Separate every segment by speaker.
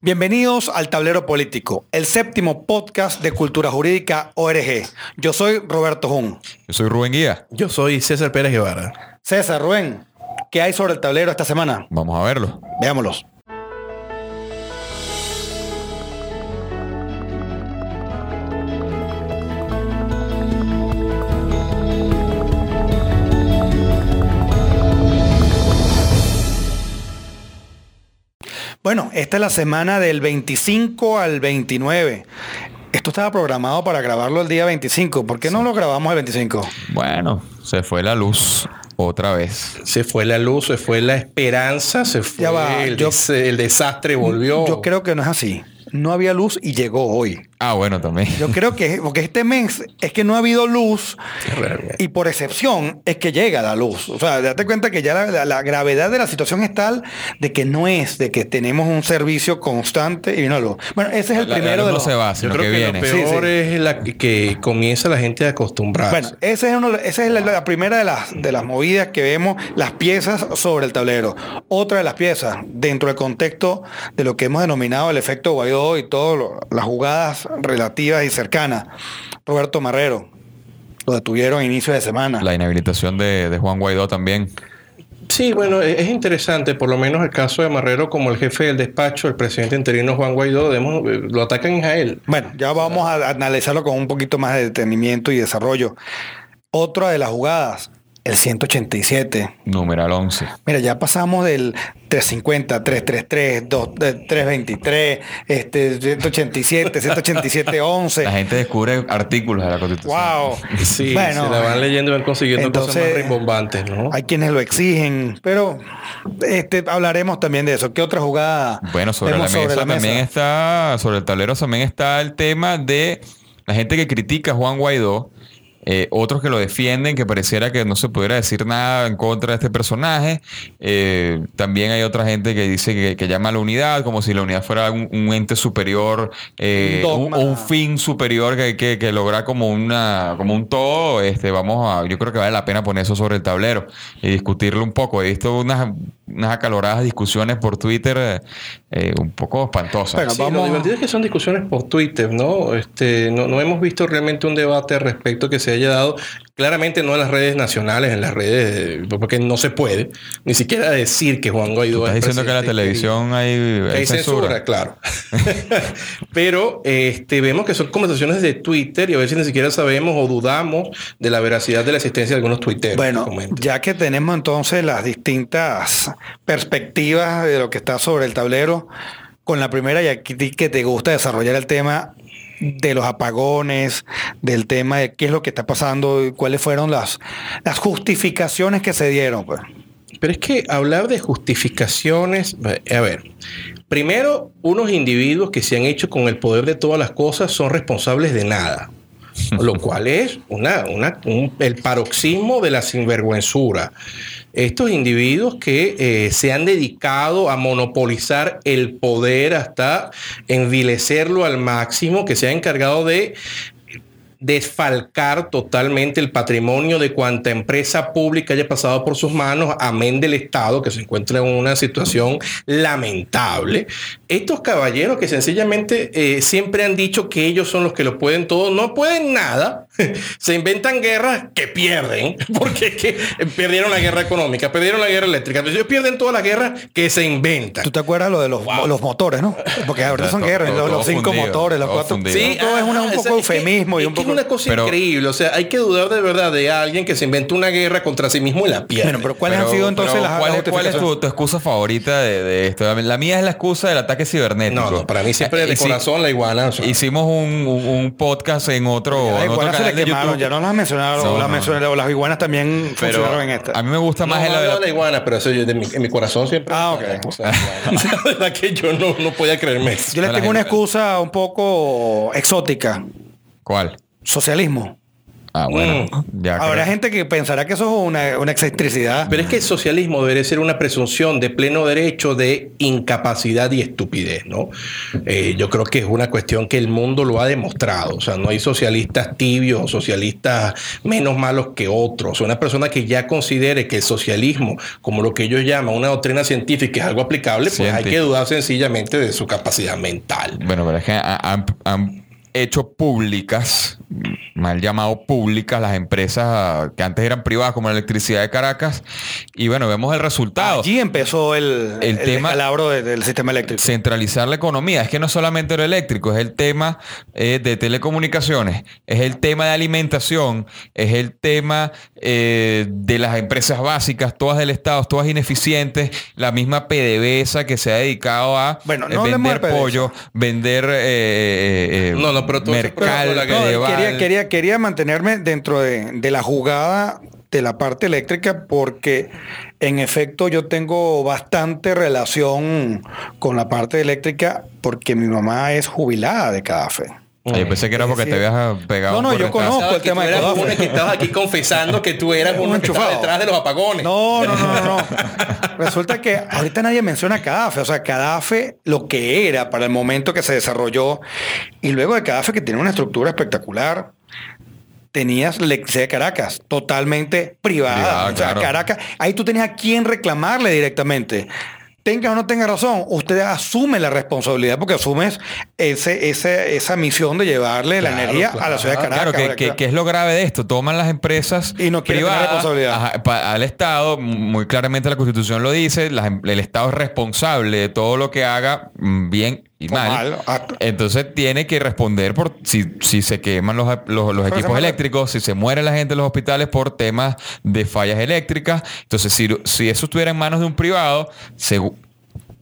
Speaker 1: Bienvenidos al Tablero Político, el séptimo podcast de Cultura Jurídica ORG. Yo soy Roberto Jun.
Speaker 2: Yo soy Rubén Guía.
Speaker 3: Yo soy César Pérez Guevara.
Speaker 1: César, Rubén, ¿qué hay sobre el tablero esta semana?
Speaker 2: Vamos a verlo.
Speaker 1: Veámoslos. Bueno, esta es la semana del 25 al 29. Esto estaba programado para grabarlo el día 25. ¿Por qué no lo grabamos el 25?
Speaker 2: Bueno, se fue la luz otra vez.
Speaker 3: Se fue la luz, se fue la esperanza, se fue
Speaker 1: Ya va,
Speaker 3: el,
Speaker 1: yo-
Speaker 3: des- el desastre, volvió.
Speaker 1: Yo creo que no es así. No había luz y llegó hoy.
Speaker 2: Ah, bueno, también.
Speaker 1: Yo creo que, porque este mes es que no ha habido luz y por excepción es que llega la luz. O sea, date cuenta que ya la, la- la gravedad de la situación es tal de que no es de que tenemos un servicio constante y vino la luz. Bueno, ese es el
Speaker 2: La-
Speaker 1: primero
Speaker 2: luz
Speaker 1: de
Speaker 2: no
Speaker 1: los...
Speaker 2: se va,
Speaker 3: Yo
Speaker 2: sino
Speaker 3: creo
Speaker 2: que,
Speaker 3: que,
Speaker 2: viene.
Speaker 3: lo peor
Speaker 1: sí.
Speaker 3: es la que- que comienza la gente a acostumbrarse.
Speaker 1: Bueno, ese es uno, esa es la, la primera de las, de las movidas que vemos, las piezas sobre el tablero. Otra de las piezas, dentro del contexto de lo que hemos denominado el efecto Guaidó y todas las jugadas relativas y cercanas. Roberto Marrero, lo detuvieron a inicio de semana.
Speaker 2: La inhabilitación de, de Juan Guaidó también.
Speaker 3: Sí, bueno, es es interesante, por lo menos el caso de Marrero como el jefe del despacho, el presidente interino Juan Guaidó, debemos- eh, lo atacan a él.
Speaker 1: Bueno, ya vamos a analizarlo con un poquito más de detenimiento y desarrollo. Otra de las jugadas, el 187.
Speaker 2: Numeral 11.
Speaker 1: Mira, ya pasamos del 350, 333, 2, eh, 323, este, 187, 187, 11.
Speaker 2: La gente descubre artículos de la Constitución.
Speaker 1: ¡Wow!
Speaker 3: Sí,
Speaker 1: Bueno,
Speaker 3: se la van leyendo y van consiguiendo cosas
Speaker 1: entonces,
Speaker 3: más rimbombantes, ¿no?
Speaker 1: Hay quienes lo exigen, pero este, hablaremos también de eso. ¿Qué otra jugada
Speaker 2: Bueno, sobre la,
Speaker 1: vemos
Speaker 2: mesa también está, sobre el tablero también está el tema de la gente que critica a Juan Guaidó, eh, otros que lo defienden, que pareciera que no se pudiera decir nada en contra de este personaje. Eh, también hay otra gente que dice que, que llama a la unidad, como si la unidad fuera un, un ente superior, eh,
Speaker 1: Un
Speaker 2: o fin superior que, que, que logra como una como un todo. Este, vamos a, yo creo que vale la pena poner eso sobre el tablero y discutirlo un poco. He visto unas, unas acaloradas discusiones por Twitter eh, un poco espantosas.
Speaker 1: Bueno,
Speaker 3: Sí,
Speaker 1: vamos-
Speaker 3: lo divertido es que son discusiones por Twitter, ¿no? Este, no, no hemos visto realmente un debate al respecto que se haya dado. Claramente no en las redes nacionales, en las redes, porque no se puede ni siquiera decir que Juan Guaidó
Speaker 2: ¿Estás
Speaker 3: es
Speaker 2: diciendo que en la televisión hay,
Speaker 3: Que
Speaker 2: hay
Speaker 3: hay censura, claro. Pero este, vemos que son conversaciones de Twitter y a veces ni siquiera sabemos o dudamos de la veracidad de la existencia de algunos tuiteros.
Speaker 1: Bueno,
Speaker 3: que
Speaker 1: ya que tenemos entonces las distintas perspectivas de lo que está sobre el tablero, con la primera y aquí que te gusta desarrollar el tema de los apagones, del tema de qué es lo que está pasando y cuáles fueron las, las justificaciones que se dieron. pues.
Speaker 3: Pero es que hablar de justificaciones, a ver, primero, unos individuos que se han hecho con el poder de todas las cosas son responsables de nada. Lo cual es una, una- un- el paroxismo de la sinvergüenzura. Estos individuos que eh, se han dedicado a monopolizar el poder hasta envilecerlo al máximo, que se han encargado de desfalcar totalmente el patrimonio de cuanta empresa pública haya pasado por sus manos, amén del Estado, que se encuentra en una situación lamentable. Estos caballeros que sencillamente eh, siempre han dicho que ellos son los que lo pueden todo, no pueden nada, se inventan guerras que pierden, porque es que perdieron la guerra económica, perdieron la guerra eléctrica, pero ellos pierden todas las guerras que se inventan.
Speaker 1: ¿Tú te acuerdas lo de los, los motores, no? Porque ahorita son
Speaker 2: Todo-
Speaker 1: guerras,
Speaker 2: todo-
Speaker 1: los, los
Speaker 2: todo
Speaker 1: cinco
Speaker 2: fundido,
Speaker 1: motores, los cuatro.
Speaker 2: fundido.
Speaker 1: Sí, todo es, una- un
Speaker 3: ah,
Speaker 1: poco
Speaker 3: o sea, es que-
Speaker 1: eufemismo y un poco.
Speaker 3: es una cosa
Speaker 2: Pero-
Speaker 3: increíble. O sea, hay que dudar de verdad de alguien que se inventa una guerra contra sí mismo y la pierde.
Speaker 1: Bueno, pero ¿cuáles
Speaker 2: Pero-
Speaker 1: han sido entonces
Speaker 2: pero
Speaker 1: las
Speaker 2: ¿cuál,
Speaker 1: las
Speaker 2: cuál es tu, excusa favorita de, de esto? La mía es la excusa del ataque cibernético.
Speaker 3: no, no, para mí siempre
Speaker 2: Eh,
Speaker 3: de corazón la iguana. o sea,
Speaker 2: Hicimos un, un- un podcast en otro, en otro
Speaker 1: se le
Speaker 2: de
Speaker 1: quemaron,
Speaker 2: YouTube.
Speaker 1: ya no las mencionaron,
Speaker 2: No,
Speaker 1: las,
Speaker 2: no.
Speaker 1: mencionaron, las iguanas también
Speaker 2: pero
Speaker 1: funcionaron en esta.
Speaker 2: a mí me gusta más el
Speaker 3: hablo
Speaker 2: de
Speaker 3: la iguana, pero eso yo de mi- en mi corazón siempre.
Speaker 1: Ah, ok.
Speaker 3: O sea, la verdad que yo no, no podía creerme eso.
Speaker 1: Yo les
Speaker 2: la
Speaker 1: tengo una excusa un poco exótica.
Speaker 2: ¿Cuál?
Speaker 1: Socialismo.
Speaker 2: Ah, bueno.
Speaker 3: Mm.
Speaker 2: Ya
Speaker 1: Habrá
Speaker 2: creo-
Speaker 1: gente que pensará que eso es una, una excentricidad.
Speaker 3: Pero es que el socialismo debería ser una presunción de pleno derecho de incapacidad y estupidez, ¿no? Eh, yo creo que es una cuestión que el mundo lo ha demostrado. O sea, no hay socialistas tibios o socialistas menos malos que otros. Una persona que ya considere que el socialismo, como lo que ellos llaman una doctrina científica, es algo aplicable, pues hay que dudar sencillamente de su capacidad mental.
Speaker 2: Bueno, pero es que ha- han, han hecho públicas, mal llamado públicas, las empresas que antes eran privadas, como la electricidad de Caracas, y bueno, vemos el resultado.
Speaker 1: Allí empezó el,
Speaker 2: El
Speaker 1: el,
Speaker 2: tema-
Speaker 1: descalabro del sistema eléctrico.
Speaker 2: Centralizar la economía. Es que no solamente lo eléctrico, es el tema eh, de telecomunicaciones, es el tema de alimentación, es el tema eh, de las empresas básicas, todas del Estado, todas ineficientes, la misma PDVSA que se ha dedicado a
Speaker 1: Bueno,
Speaker 2: eh,
Speaker 1: no
Speaker 2: vender pollo, vender eh, eh, eh,
Speaker 3: No, pero todo
Speaker 2: mercal,
Speaker 1: No,
Speaker 2: medieval.
Speaker 1: quería, quería, quería mantenerme dentro de, de la jugada de la parte eléctrica porque en efecto yo tengo bastante relación con la parte eléctrica porque mi mamá es jubilada de Cadafe.
Speaker 2: Yo pensé que era porque
Speaker 1: Sí.
Speaker 2: te habías pegado.
Speaker 1: No, no, yo conozco el
Speaker 3: que
Speaker 1: tema
Speaker 3: tú
Speaker 1: de
Speaker 3: eras uno que estabas aquí confesando que tú eras
Speaker 1: Un
Speaker 3: uno que estaba
Speaker 1: enchufado.
Speaker 3: detrás de los apagones.
Speaker 1: No, no, no, no, no. Resulta que ahorita nadie menciona Cadafe. O sea, Cadafe, lo que era para el momento que se desarrolló, y luego de Cadafe, que tiene una estructura espectacular, tenías la de Caracas, totalmente privada.
Speaker 2: Privada,
Speaker 1: o sea,
Speaker 2: claro.
Speaker 1: Caracas, ahí tú tenías a quién reclamarle directamente. Tenga o no tenga razón, usted asume la responsabilidad porque asumes ese, ese, esa misión de llevarle la
Speaker 3: Claro,
Speaker 1: energía a la ciudad de Caracas.
Speaker 2: Claro, que, que- es lo grave de esto. Toman las empresas
Speaker 1: Y no
Speaker 2: privadas
Speaker 1: responsabilidad.
Speaker 2: al Estado. Muy claramente la Constitución lo dice. las em- el Estado es responsable de todo lo que haga, mm, bien y
Speaker 1: O
Speaker 2: mal.
Speaker 1: mal, ah.
Speaker 2: Entonces tiene que responder por si, si se queman los, los- los
Speaker 1: se
Speaker 2: equipos eléctricos, si se muere la gente en los hospitales por temas de fallas eléctricas. Entonces, si, si eso estuviera en manos de un privado, segu-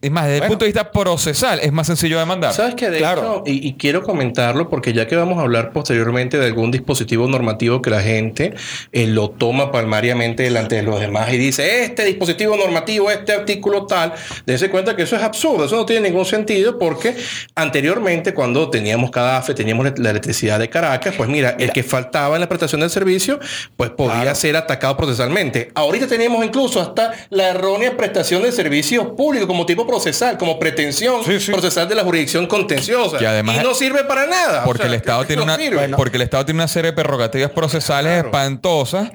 Speaker 2: es más, desde el punto de vista procesal, es más sencillo demandar.
Speaker 3: ¿Sabes qué? De
Speaker 1: Claro.
Speaker 3: hecho, y, y quiero comentarlo porque ya que vamos a hablar posteriormente de algún dispositivo normativo que la gente eh, lo toma palmariamente delante de los demás y dice, este dispositivo normativo, este artículo tal, dense cuenta que eso es absurdo, eso no tiene ningún sentido porque anteriormente cuando teníamos CADAFE, teníamos la electricidad de Caracas, pues mira, el que faltaba en la prestación del servicio, pues podía
Speaker 1: Claro.
Speaker 3: ser atacado procesalmente. Ahorita tenemos incluso hasta la errónea prestación de servicios públicos como tipo procesal, como pretensión
Speaker 1: Sí, sí.
Speaker 3: procesal de la jurisdicción contenciosa.
Speaker 2: Que además-
Speaker 3: y no sirve para nada.
Speaker 2: Porque
Speaker 3: O sea,
Speaker 2: el Estado tiene
Speaker 3: no
Speaker 2: una
Speaker 3: sirve.
Speaker 2: porque el Estado tiene una serie de prerrogativas procesales
Speaker 3: Claro.
Speaker 2: espantosas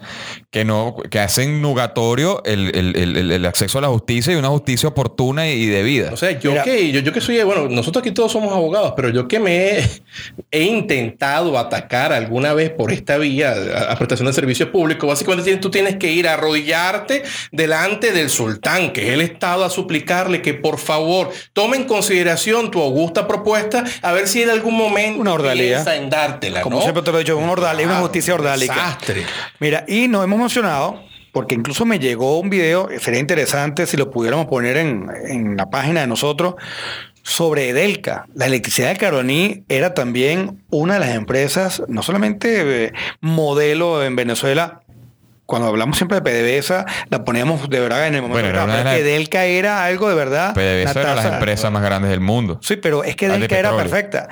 Speaker 2: que no que hacen nugatorio el, el- el- acceso a la justicia y una justicia oportuna y debida.
Speaker 3: O sea, yo
Speaker 1: Mira.
Speaker 3: que, yo, yo que soy, bueno, nosotros aquí todos somos abogados, pero yo que me he, he intentado atacar alguna vez por esta vía a, a prestación de servicios públicos, básicamente tienes- tú tienes que ir a arrodillarte delante del sultán, que es el Estado, a suplicarle que por favor tome en consideración tu augusta propuesta, a ver si en algún momento
Speaker 1: Una ordalía.
Speaker 3: piensa en dártela,
Speaker 1: Como
Speaker 3: ¿no?
Speaker 1: siempre te lo he dicho, una ordalía, una justicia ordálica.
Speaker 3: Desastre.
Speaker 1: Mira, y nos hemos mencionado, porque incluso me llegó un video, sería interesante si lo pudiéramos poner en, en la página de nosotros, sobre Edelca. La electricidad de Caroní era también una de las empresas, no solamente eh, modelo en Venezuela, cuando hablamos siempre de PDVSA, la poníamos de verdad en el momento
Speaker 2: Bueno, de
Speaker 1: que Edelca era algo de verdad.
Speaker 2: PDVSA era las empresas más grandes del mundo.
Speaker 1: Sí, pero es que
Speaker 2: de
Speaker 1: Delca era perfecta.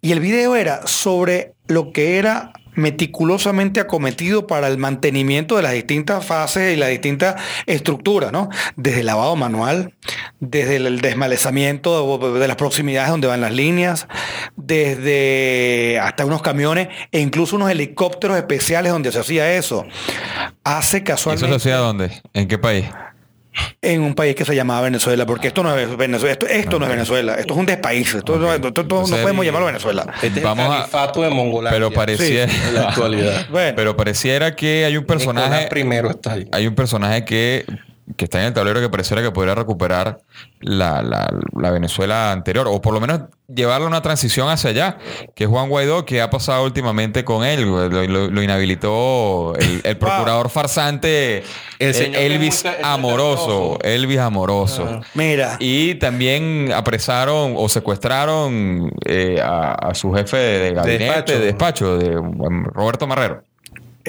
Speaker 1: Y el video era sobre lo que era meticulosamente acometido para el mantenimiento de las distintas fases y las distintas estructuras, ¿no? Desde el lavado manual, desde el desmalezamiento de, de las proximidades donde van las líneas, desde hasta unos camiones e incluso unos helicópteros especiales donde se hacía eso. Hace
Speaker 2: ¿Y eso
Speaker 1: casualmente
Speaker 2: se hacía dónde? ¿En qué país?
Speaker 1: En un país que se llamaba Venezuela, porque esto no es Venezuela, esto, esto no es Venezuela, esto es un despaís, esto, no- esto- esto no podemos llamarlo Venezuela.
Speaker 3: Este
Speaker 2: Vamos
Speaker 3: es
Speaker 2: a-
Speaker 3: el califato de Mongolia.
Speaker 2: Pero pareciera,
Speaker 3: en la actualidad.
Speaker 1: Bueno,
Speaker 2: pero pareciera que hay un personaje,
Speaker 3: primero está ahí.
Speaker 2: hay un personaje que, que está en el tablero que pareciera que podría recuperar la, la- la Venezuela anterior, o por lo menos llevarla a una transición hacia allá, que es Juan Guaidó, que ha pasado últimamente con él. Lo, lo- lo inhabilitó el, el procurador farsante
Speaker 3: El
Speaker 2: eh,
Speaker 3: señor
Speaker 2: Elvis
Speaker 3: muy
Speaker 2: Amoroso. Elvis Amoroso.
Speaker 3: Ah.
Speaker 1: mira,
Speaker 2: Y también apresaron o secuestraron eh, a, a su jefe de gabinete,
Speaker 3: despacho.
Speaker 2: de despacho, de um, Roberto Marrero.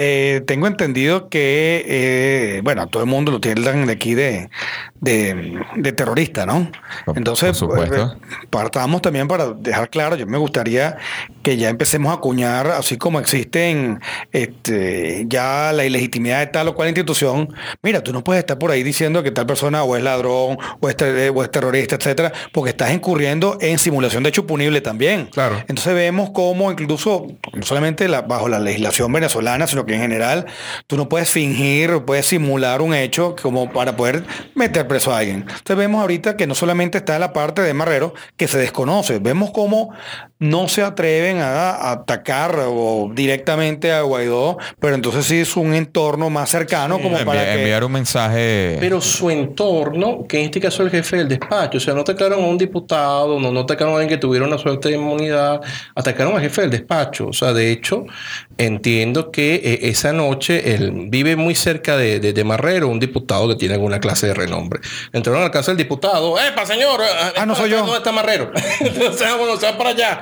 Speaker 1: Eh, tengo entendido que, eh, bueno, todo el mundo lo tildan de aquí de, de, de terrorista, ¿no? Entonces, eh, partamos también para dejar claro, yo me gustaría que ya empecemos a acuñar, así como existen este, ya la ilegitimidad de tal o cual institución, mira, tú no puedes estar por ahí diciendo que tal persona o es ladrón o es, ter- o es terrorista, etcétera, porque estás incurriendo en simulación de hecho punible también.
Speaker 3: Claro.
Speaker 1: Entonces vemos cómo incluso, no solamente la- bajo la legislación venezolana, sino que en general, tú no puedes fingir, puedes simular un hecho como para poder meter preso a alguien. Entonces vemos ahorita que no solamente está la parte de Marrero, que se desconoce, vemos cómo no se atreven a, a atacar o directamente a Guaidó, pero entonces sí es un entorno más cercano como
Speaker 2: Envi-
Speaker 1: para que...
Speaker 2: enviar un mensaje.
Speaker 3: Pero su entorno, que en este caso es el jefe del despacho, o sea, no atacaron a un diputado, no, no atacaron a alguien que tuviera una suerte de inmunidad, atacaron al jefe del despacho. O sea, de hecho, entiendo que eh, esa noche él vive muy cerca de, de- de Marrero, un diputado que tiene alguna clase de renombre. Entraron a la casa del diputado, ¡epa, señor!
Speaker 1: Ah, no soy yo.
Speaker 3: ¿Dónde está Marrero? o sea, bueno, se va para allá.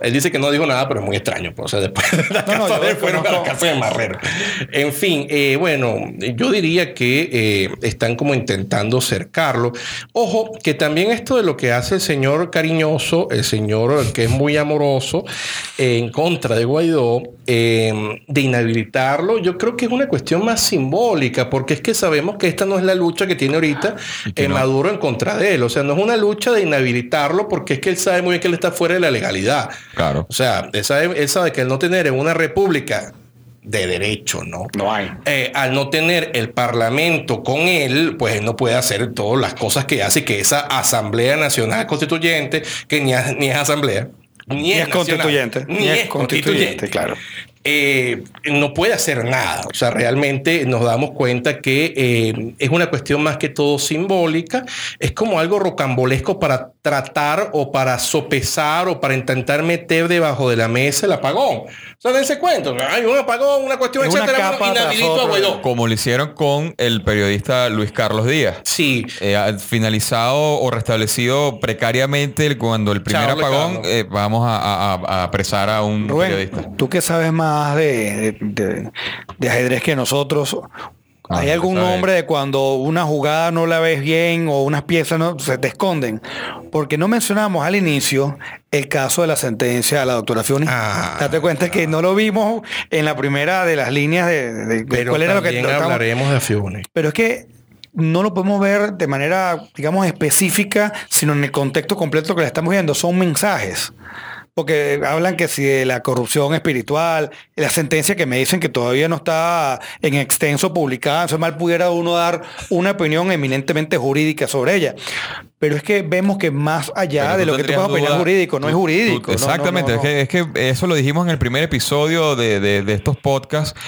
Speaker 3: Él dice que no dijo nada, pero es muy extraño. pues, o sea, después de la
Speaker 1: No,
Speaker 3: casa de fueron a la casa de Marrero. En fin, eh, bueno, yo diría que eh, están como intentando cercarlo. Ojo, que también esto de lo que hace el señor cariñoso, el señor que es muy amoroso, eh, en contra de Guaidó, eh, de inhabilitarlo, yo creo que es una cuestión más simbólica, porque es que sabemos que esta no es la lucha que tiene ahorita
Speaker 2: que no.
Speaker 3: Maduro en contra de él. O sea, no es una lucha de inhabilitarlo, porque es que él sabe muy bien que él está fuera de la legalidad.
Speaker 2: Claro.
Speaker 3: O sea, él sabe, él sabe que al no tener en una república de derecho, ¿no?
Speaker 1: No hay.
Speaker 3: Eh, al no tener el parlamento con él, pues él no puede hacer todas las cosas que hace que esa Asamblea Nacional Constituyente, que ni, es- ni es asamblea, ni,
Speaker 1: Ni es
Speaker 3: nacional,
Speaker 1: constituyente,
Speaker 3: ni, es constituyente,
Speaker 1: claro.
Speaker 3: Eh, no puede hacer nada. O sea, realmente nos damos cuenta que eh, es una cuestión más que todo simbólica. Es como algo rocambolesco para tratar o para sopesar o para intentar meter debajo de la mesa el apagón. O sea, dense cuenta. Hay un apagón, una cuestión,
Speaker 1: Es una
Speaker 3: etcétera.
Speaker 1: capa tras
Speaker 3: inhabilito a
Speaker 1: otra.
Speaker 3: Guaidó.
Speaker 2: Como lo hicieron con el periodista Luis Carlos Díaz.
Speaker 3: Sí.
Speaker 2: Eh, ha finalizado o restablecido precariamente el- cuando el primer
Speaker 3: Chao,
Speaker 2: apagón, eh, vamos a, a- a apresar a un periodista.
Speaker 1: Rubén, tú que sabes más de, de- de- de ajedrez que nosotros,
Speaker 2: Ah,
Speaker 1: ¿hay algún nombre de cuando una jugada no la ves bien o unas piezas no se te esconden? Porque no mencionamos al inicio el caso de la sentencia a la doctora Fioni.
Speaker 3: Ah.
Speaker 1: Date cuenta que no lo vimos en la primera de las líneas de, de- de cuál era lo que tratamos.
Speaker 3: hablaremos de Fione.
Speaker 1: Pero es que no lo podemos ver de manera, digamos, específica, sino en el contexto completo que le estamos viendo. Son mensajes. Porque hablan que si de la corrupción espiritual, la sentencia que me dicen que todavía no está en extenso publicada, entonces mal pudiera uno dar una opinión eminentemente jurídica sobre ella. Pero es que vemos que más allá de lo que tú puedas opinar
Speaker 2: duda-
Speaker 1: jurídico, no
Speaker 2: tú-
Speaker 1: es
Speaker 2: tú-
Speaker 1: jurídico. no,
Speaker 2: exactamente,
Speaker 1: no, no.
Speaker 2: Es, que, es que eso lo dijimos en el primer episodio de, de- de estos podcasts.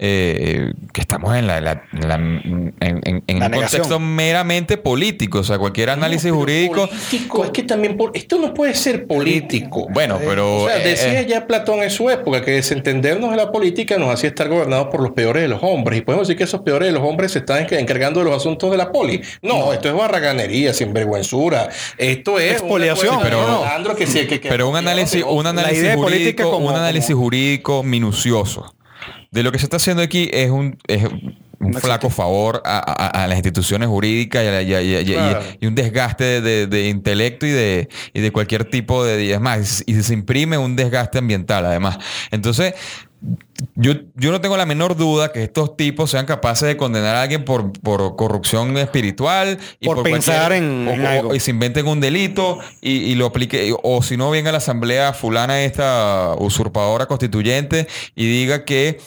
Speaker 2: Eh, que estamos en, la, la- en la- en- en- en
Speaker 1: La
Speaker 2: un contexto meramente político, o sea, cualquier análisis
Speaker 3: No,
Speaker 2: jurídico.
Speaker 3: político, es que también por- esto no puede ser político.
Speaker 2: Bueno, pero.
Speaker 3: O sea,
Speaker 2: eh,
Speaker 3: decía
Speaker 2: eh,
Speaker 3: ya Platón en su época que desentendernos de la política nos hacía estar gobernados por los peores de los hombres. Y podemos decir que esos peores de los hombres se están enc- encargando de los asuntos de la poli. No, esto es barraganería, sinvergüenzura. Esto es.
Speaker 1: Expoliación,
Speaker 2: pero-
Speaker 3: Alejandro que sí, que- que-
Speaker 2: Pero un análisis, un análisis
Speaker 1: política
Speaker 2: jurídico,
Speaker 1: como-
Speaker 2: un análisis
Speaker 1: como-
Speaker 2: jurídico minucioso. De lo que se está haciendo aquí es un, es un
Speaker 1: No
Speaker 2: flaco favor a, a- a las instituciones jurídicas y, a un desgaste de, de- de intelecto y de, y de cualquier tipo de... Y es más, y se imprime un desgaste ambiental además. Entonces, yo, yo no tengo la menor duda que estos tipos sean capaces de condenar a alguien por, por corrupción espiritual y
Speaker 1: Por pensar en-
Speaker 2: o-
Speaker 1: en
Speaker 2: o-
Speaker 1: algo.
Speaker 2: y se inventen un delito y, y lo aplique, o si no venga la asamblea fulana esta usurpadora constituyente y diga que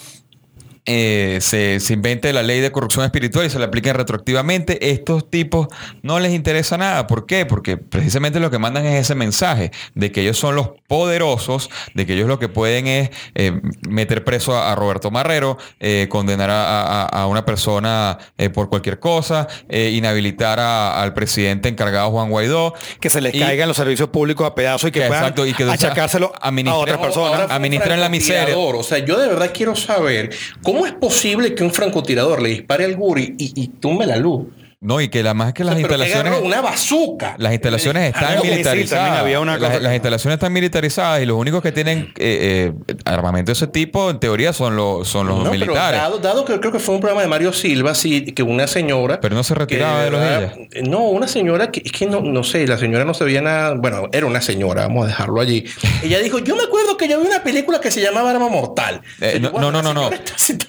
Speaker 2: eh, se, se invente la ley de corrupción espiritual y se la apliquen retroactivamente, estos tipos no les interesa nada. ¿Por qué? Porque precisamente lo que mandan es ese mensaje de que ellos son los poderosos, de que ellos lo que pueden es eh, meter preso a, a Roberto Marrero, eh, condenar a, a- a una persona eh, por cualquier cosa, eh, inhabilitar a- al presidente encargado Juan Guaidó.
Speaker 1: que se les
Speaker 2: Y-
Speaker 1: caigan los servicios públicos a pedazos y que
Speaker 2: Que
Speaker 1: puedan
Speaker 2: exacto, y que, o sea,
Speaker 1: achacárselo a
Speaker 2: administren-
Speaker 1: otras personas.
Speaker 2: administran la miseria.
Speaker 3: O sea, yo de verdad quiero saber cómo es posible que un francotirador le dispare al guri y, y tumbe la luz.
Speaker 2: No, y que la más que las instalaciones.
Speaker 3: una bazuca.
Speaker 2: Las instalaciones están
Speaker 1: Ah,
Speaker 2: militarizadas.
Speaker 1: había una
Speaker 2: las,
Speaker 1: cosa-
Speaker 2: las instalaciones están militarizadas y los únicos que tienen eh, eh, armamento de ese tipo, en teoría, son los, son los
Speaker 3: No, pero
Speaker 2: militares.
Speaker 3: dado, dado que creo que fue un programa de Mario Silva, sí, que una señora.
Speaker 2: Pero no se retiraba
Speaker 3: que
Speaker 2: de los
Speaker 3: verdad- No, una señora que es que no, no sé, la señora no sabía nada. Bueno, era una señora, vamos a dejarlo allí. Ella dijo: Yo me acuerdo que yo vi una película que se llamaba Arma Mortal.
Speaker 2: Eh, no, no, no, no,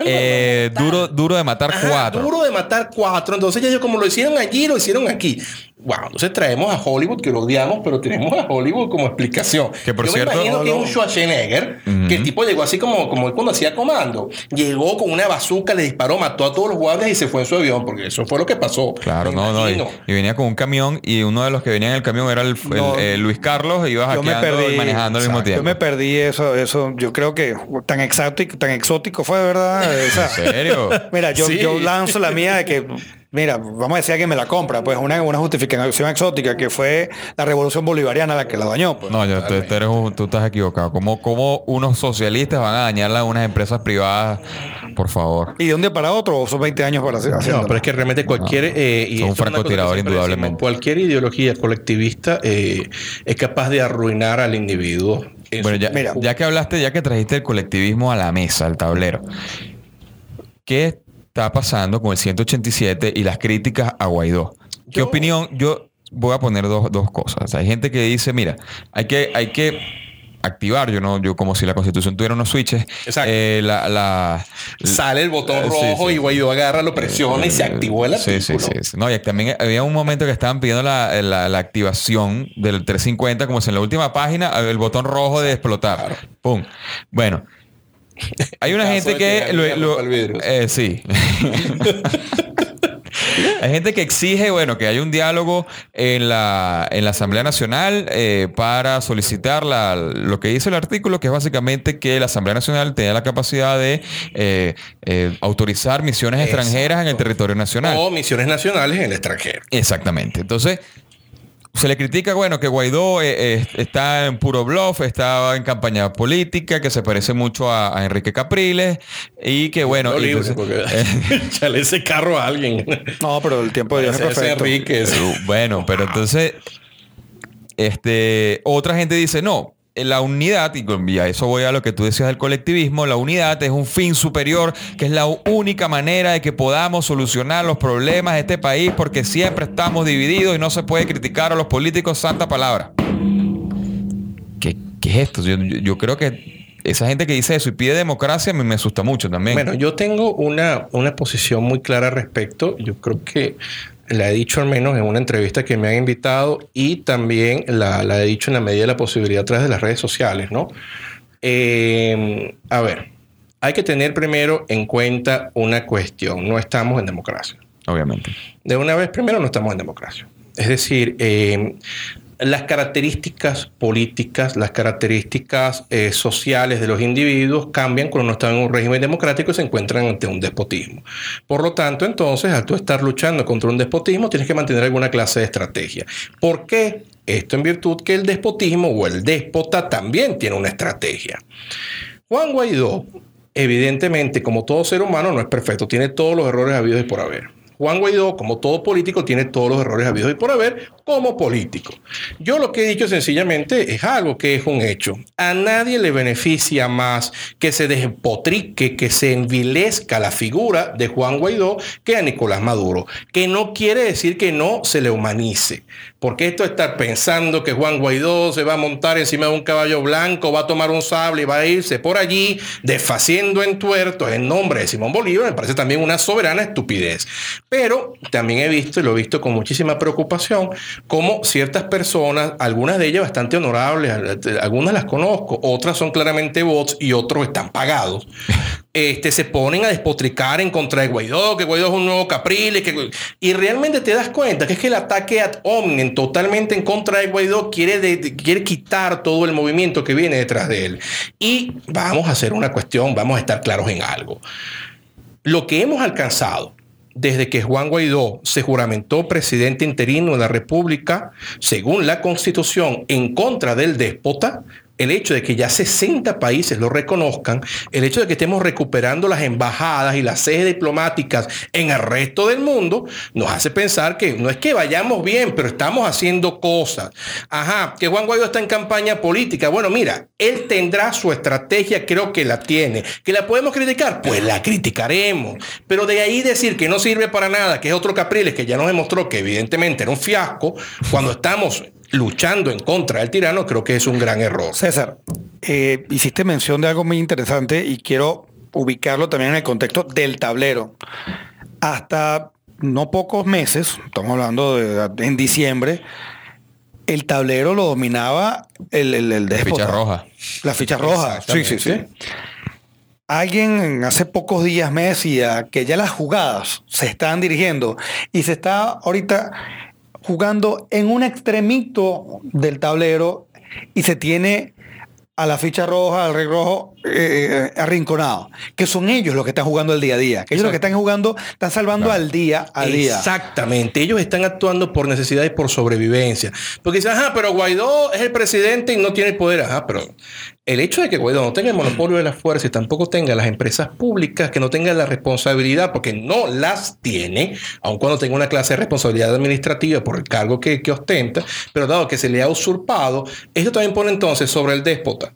Speaker 2: Eh, duro, duro de matar
Speaker 3: Ajá,
Speaker 2: cuatro.
Speaker 3: Duro de matar cuatro. Entonces, ya yo, como lo hicieron allí, lo hicieron aquí. Wow, entonces traemos a Hollywood, que lo odiamos, pero tenemos a Hollywood como explicación.
Speaker 2: Que, por
Speaker 3: yo
Speaker 2: cierto-
Speaker 3: me imagino
Speaker 1: No,
Speaker 3: que un Schwarzenegger, que el tipo llegó así como, como él cuando hacía comando. Llegó con una bazooka, le disparó, mató a todos los guardias y se fue en su avión, porque eso fue lo que pasó.
Speaker 2: Claro,
Speaker 3: Me
Speaker 2: no, no. Y, venía con un camión y uno de los que venía en el camión era el, el-
Speaker 1: No.
Speaker 2: eh, Luis Carlos y iba
Speaker 1: Yo me
Speaker 2: hackeando
Speaker 1: perdí.
Speaker 2: y manejando al mismo
Speaker 1: Exacto.
Speaker 2: tiempo.
Speaker 1: Yo me perdí eso, eso. Yo creo que tan exótico, tan exótico fue, ¿verdad? O sea,
Speaker 2: ¿En serio?
Speaker 1: Mira, yo,
Speaker 3: Sí.
Speaker 1: yo lanzo la mía de que, mira, vamos a decir que me la compra, pues una, una justificación exótica que fue la revolución bolivariana la que la dañó. Pues.
Speaker 2: No, yo, tú, tú eres un- tú estás equivocado. ¿Cómo, ¿Cómo unos socialistas van a dañar a unas empresas privadas? Por favor.
Speaker 1: Y de un día para otro, o son 20 años para hacer.
Speaker 3: No, pero es que realmente cualquier... eh, y
Speaker 2: Son un francotirador, indudablemente.
Speaker 3: decimos, Cualquier ideología colectivista eh, es capaz de arruinar al individuo. en
Speaker 2: Bueno, ya,
Speaker 1: Mira.
Speaker 2: ya que hablaste, ya que trajiste el colectivismo a la mesa, al tablero, ¿qué está pasando con el 187 y las críticas a Guaidó? ¿Qué
Speaker 3: Yo-
Speaker 2: opinión? Yo voy a poner dos, dos cosas. Hay gente que dice, mira, hay que, hay que activar, yo no, yo como si la constitución tuviera unos switches,
Speaker 3: Exacto.
Speaker 2: eh, la, la-
Speaker 3: Sale el botón
Speaker 2: Eh, sí,
Speaker 3: rojo
Speaker 2: sí.
Speaker 3: y Guaidó agarra, lo presiona y se activó el
Speaker 2: Sí,
Speaker 3: artículo.
Speaker 2: sí, sí, sí. No, y también había un momento que estaban pidiendo la, la- la activación del 350, como si en la última página, el botón rojo de explotar. Pum. Bueno. Hay una gente que...
Speaker 3: que
Speaker 2: lo-
Speaker 3: vidrio.
Speaker 2: eh, sí. Hay gente que exige, bueno, que haya un diálogo en la, en la Asamblea Nacional eh, para solicitar la- lo que dice el artículo, que es básicamente que la Asamblea Nacional tenga la capacidad de eh, eh, autorizar misiones extranjeras en el territorio nacional.
Speaker 3: O misiones nacionales en el extranjero.
Speaker 2: Exactamente. Entonces, se le critica, bueno, que Guaidó eh, eh, está en puro bluff, estaba en campaña política, que se parece mucho a, a Enrique Capriles y que, bueno,
Speaker 3: No
Speaker 2: y
Speaker 3: libre,
Speaker 2: entonces-
Speaker 3: porque echale ese carro a alguien.
Speaker 1: No, pero el tiempo de Dios es perfecto.
Speaker 3: Enrique.
Speaker 2: Bueno, pero entonces, este, otra gente dice, no, la unidad, y a eso voy a lo que tú decías del colectivismo, la unidad es un fin superior, que es la única manera de que podamos solucionar los problemas de este país, porque siempre estamos divididos y no se puede criticar a los políticos santa palabra. ¿Qué, qué es esto? Yo, yo- yo creo que esa gente que dice eso y pide democracia me, me asusta mucho también.
Speaker 3: Bueno, yo tengo una, una posición muy clara al respecto. Yo creo que la he dicho al menos en una entrevista que me han invitado y también la, la he dicho en la medida de la posibilidad a través de las redes sociales, ¿no? Eh, a ver, hay que tener primero en cuenta una cuestión. No estamos en democracia.
Speaker 2: Obviamente.
Speaker 3: De una vez, primero, no estamos en democracia. Es decir, eh, las características políticas, las características eh, sociales de los individuos cambian cuando no están en un régimen democrático y se encuentran ante un despotismo. Por lo tanto, entonces, al tú estar luchando contra un despotismo, tienes que mantener alguna clase de estrategia. ¿Por qué? Esto en virtud que el despotismo o el déspota también tiene una estrategia. Juan Guaidó, evidentemente, como todo ser humano, no es perfecto, tiene todos los errores habidos y por haber. Juan Guaidó, como todo político, tiene todos los errores habidos y por haber como político. Yo lo que he dicho sencillamente es algo que es un hecho. A nadie le beneficia más que se despotrique, que se envilezca la figura de Juan Guaidó que a Nicolás Maduro. Que no quiere decir que no se le humanice. Porque esto de estar pensando que Juan Guaidó se va a montar encima de un caballo blanco, va a tomar un sable y va a irse por allí desfaciendo en tuertos en nombre de Simón Bolívar, me parece también una soberana estupidez. Pero también he visto, y lo he visto con muchísima preocupación, cómo ciertas personas, algunas de ellas bastante honorables, algunas las conozco, otras son claramente bots y otros están pagados, este, se ponen a despotricar en contra de Guaidó, que Guaidó es un nuevo Capriles, que, y realmente te das cuenta que es que el ataque ad hominem totalmente en contra de Guaidó quiere, de- de- quiere quitar todo el movimiento que viene detrás de él. Y vamos a hacer una cuestión, vamos a estar claros en algo. Lo que hemos alcanzado desde que Juan Guaidó se juramentó presidente interino de la República, según la Constitución, en contra del déspota, el hecho de que ya 60 países lo reconozcan, el hecho de que estemos recuperando las embajadas y las sedes diplomáticas en el resto del mundo, nos hace pensar que no es que vayamos bien, pero estamos haciendo cosas. Ajá, que Juan Guaidó está en campaña política. Bueno, mira, él tendrá su estrategia, creo que la tiene. ¿Que la podemos criticar? Pues la criticaremos. Pero de ahí decir que no sirve para nada, que es otro Capriles que ya nos demostró que evidentemente era un fiasco, cuando estamos luchando en contra del tirano, creo que es un gran error.
Speaker 1: César, eh, hiciste mención de algo muy interesante y quiero ubicarlo también en el contexto del tablero. Hasta no pocos meses, estamos hablando de en diciembre, el tablero lo dominaba el, el, el
Speaker 2: La ficha roja.
Speaker 1: La ficha roja. Sí, sí, sí. Alguien hace pocos días me decía que ya las jugadas se están dirigiendo y se está ahorita jugando en un extremito del tablero y se tiene a la ficha roja, al rey rojo eh, arrinconado, que son ellos los que están jugando el día a día, que ellos los que están jugando, están salvando al día al día.
Speaker 3: Exactamente. Ellos están actuando por necesidad y por sobrevivencia. Porque dicen, ajá, pero Guaidó es el presidente y no tiene el poder. Ajá, pero el hecho de que Guaidó no tenga el monopolio de la fuerza y tampoco tenga las empresas públicas, que no tenga la responsabilidad, porque no las tiene, aun cuando tenga una clase de responsabilidad administrativa por el cargo que, que ostenta, pero dado que se le ha usurpado, esto también pone entonces sobre el déspota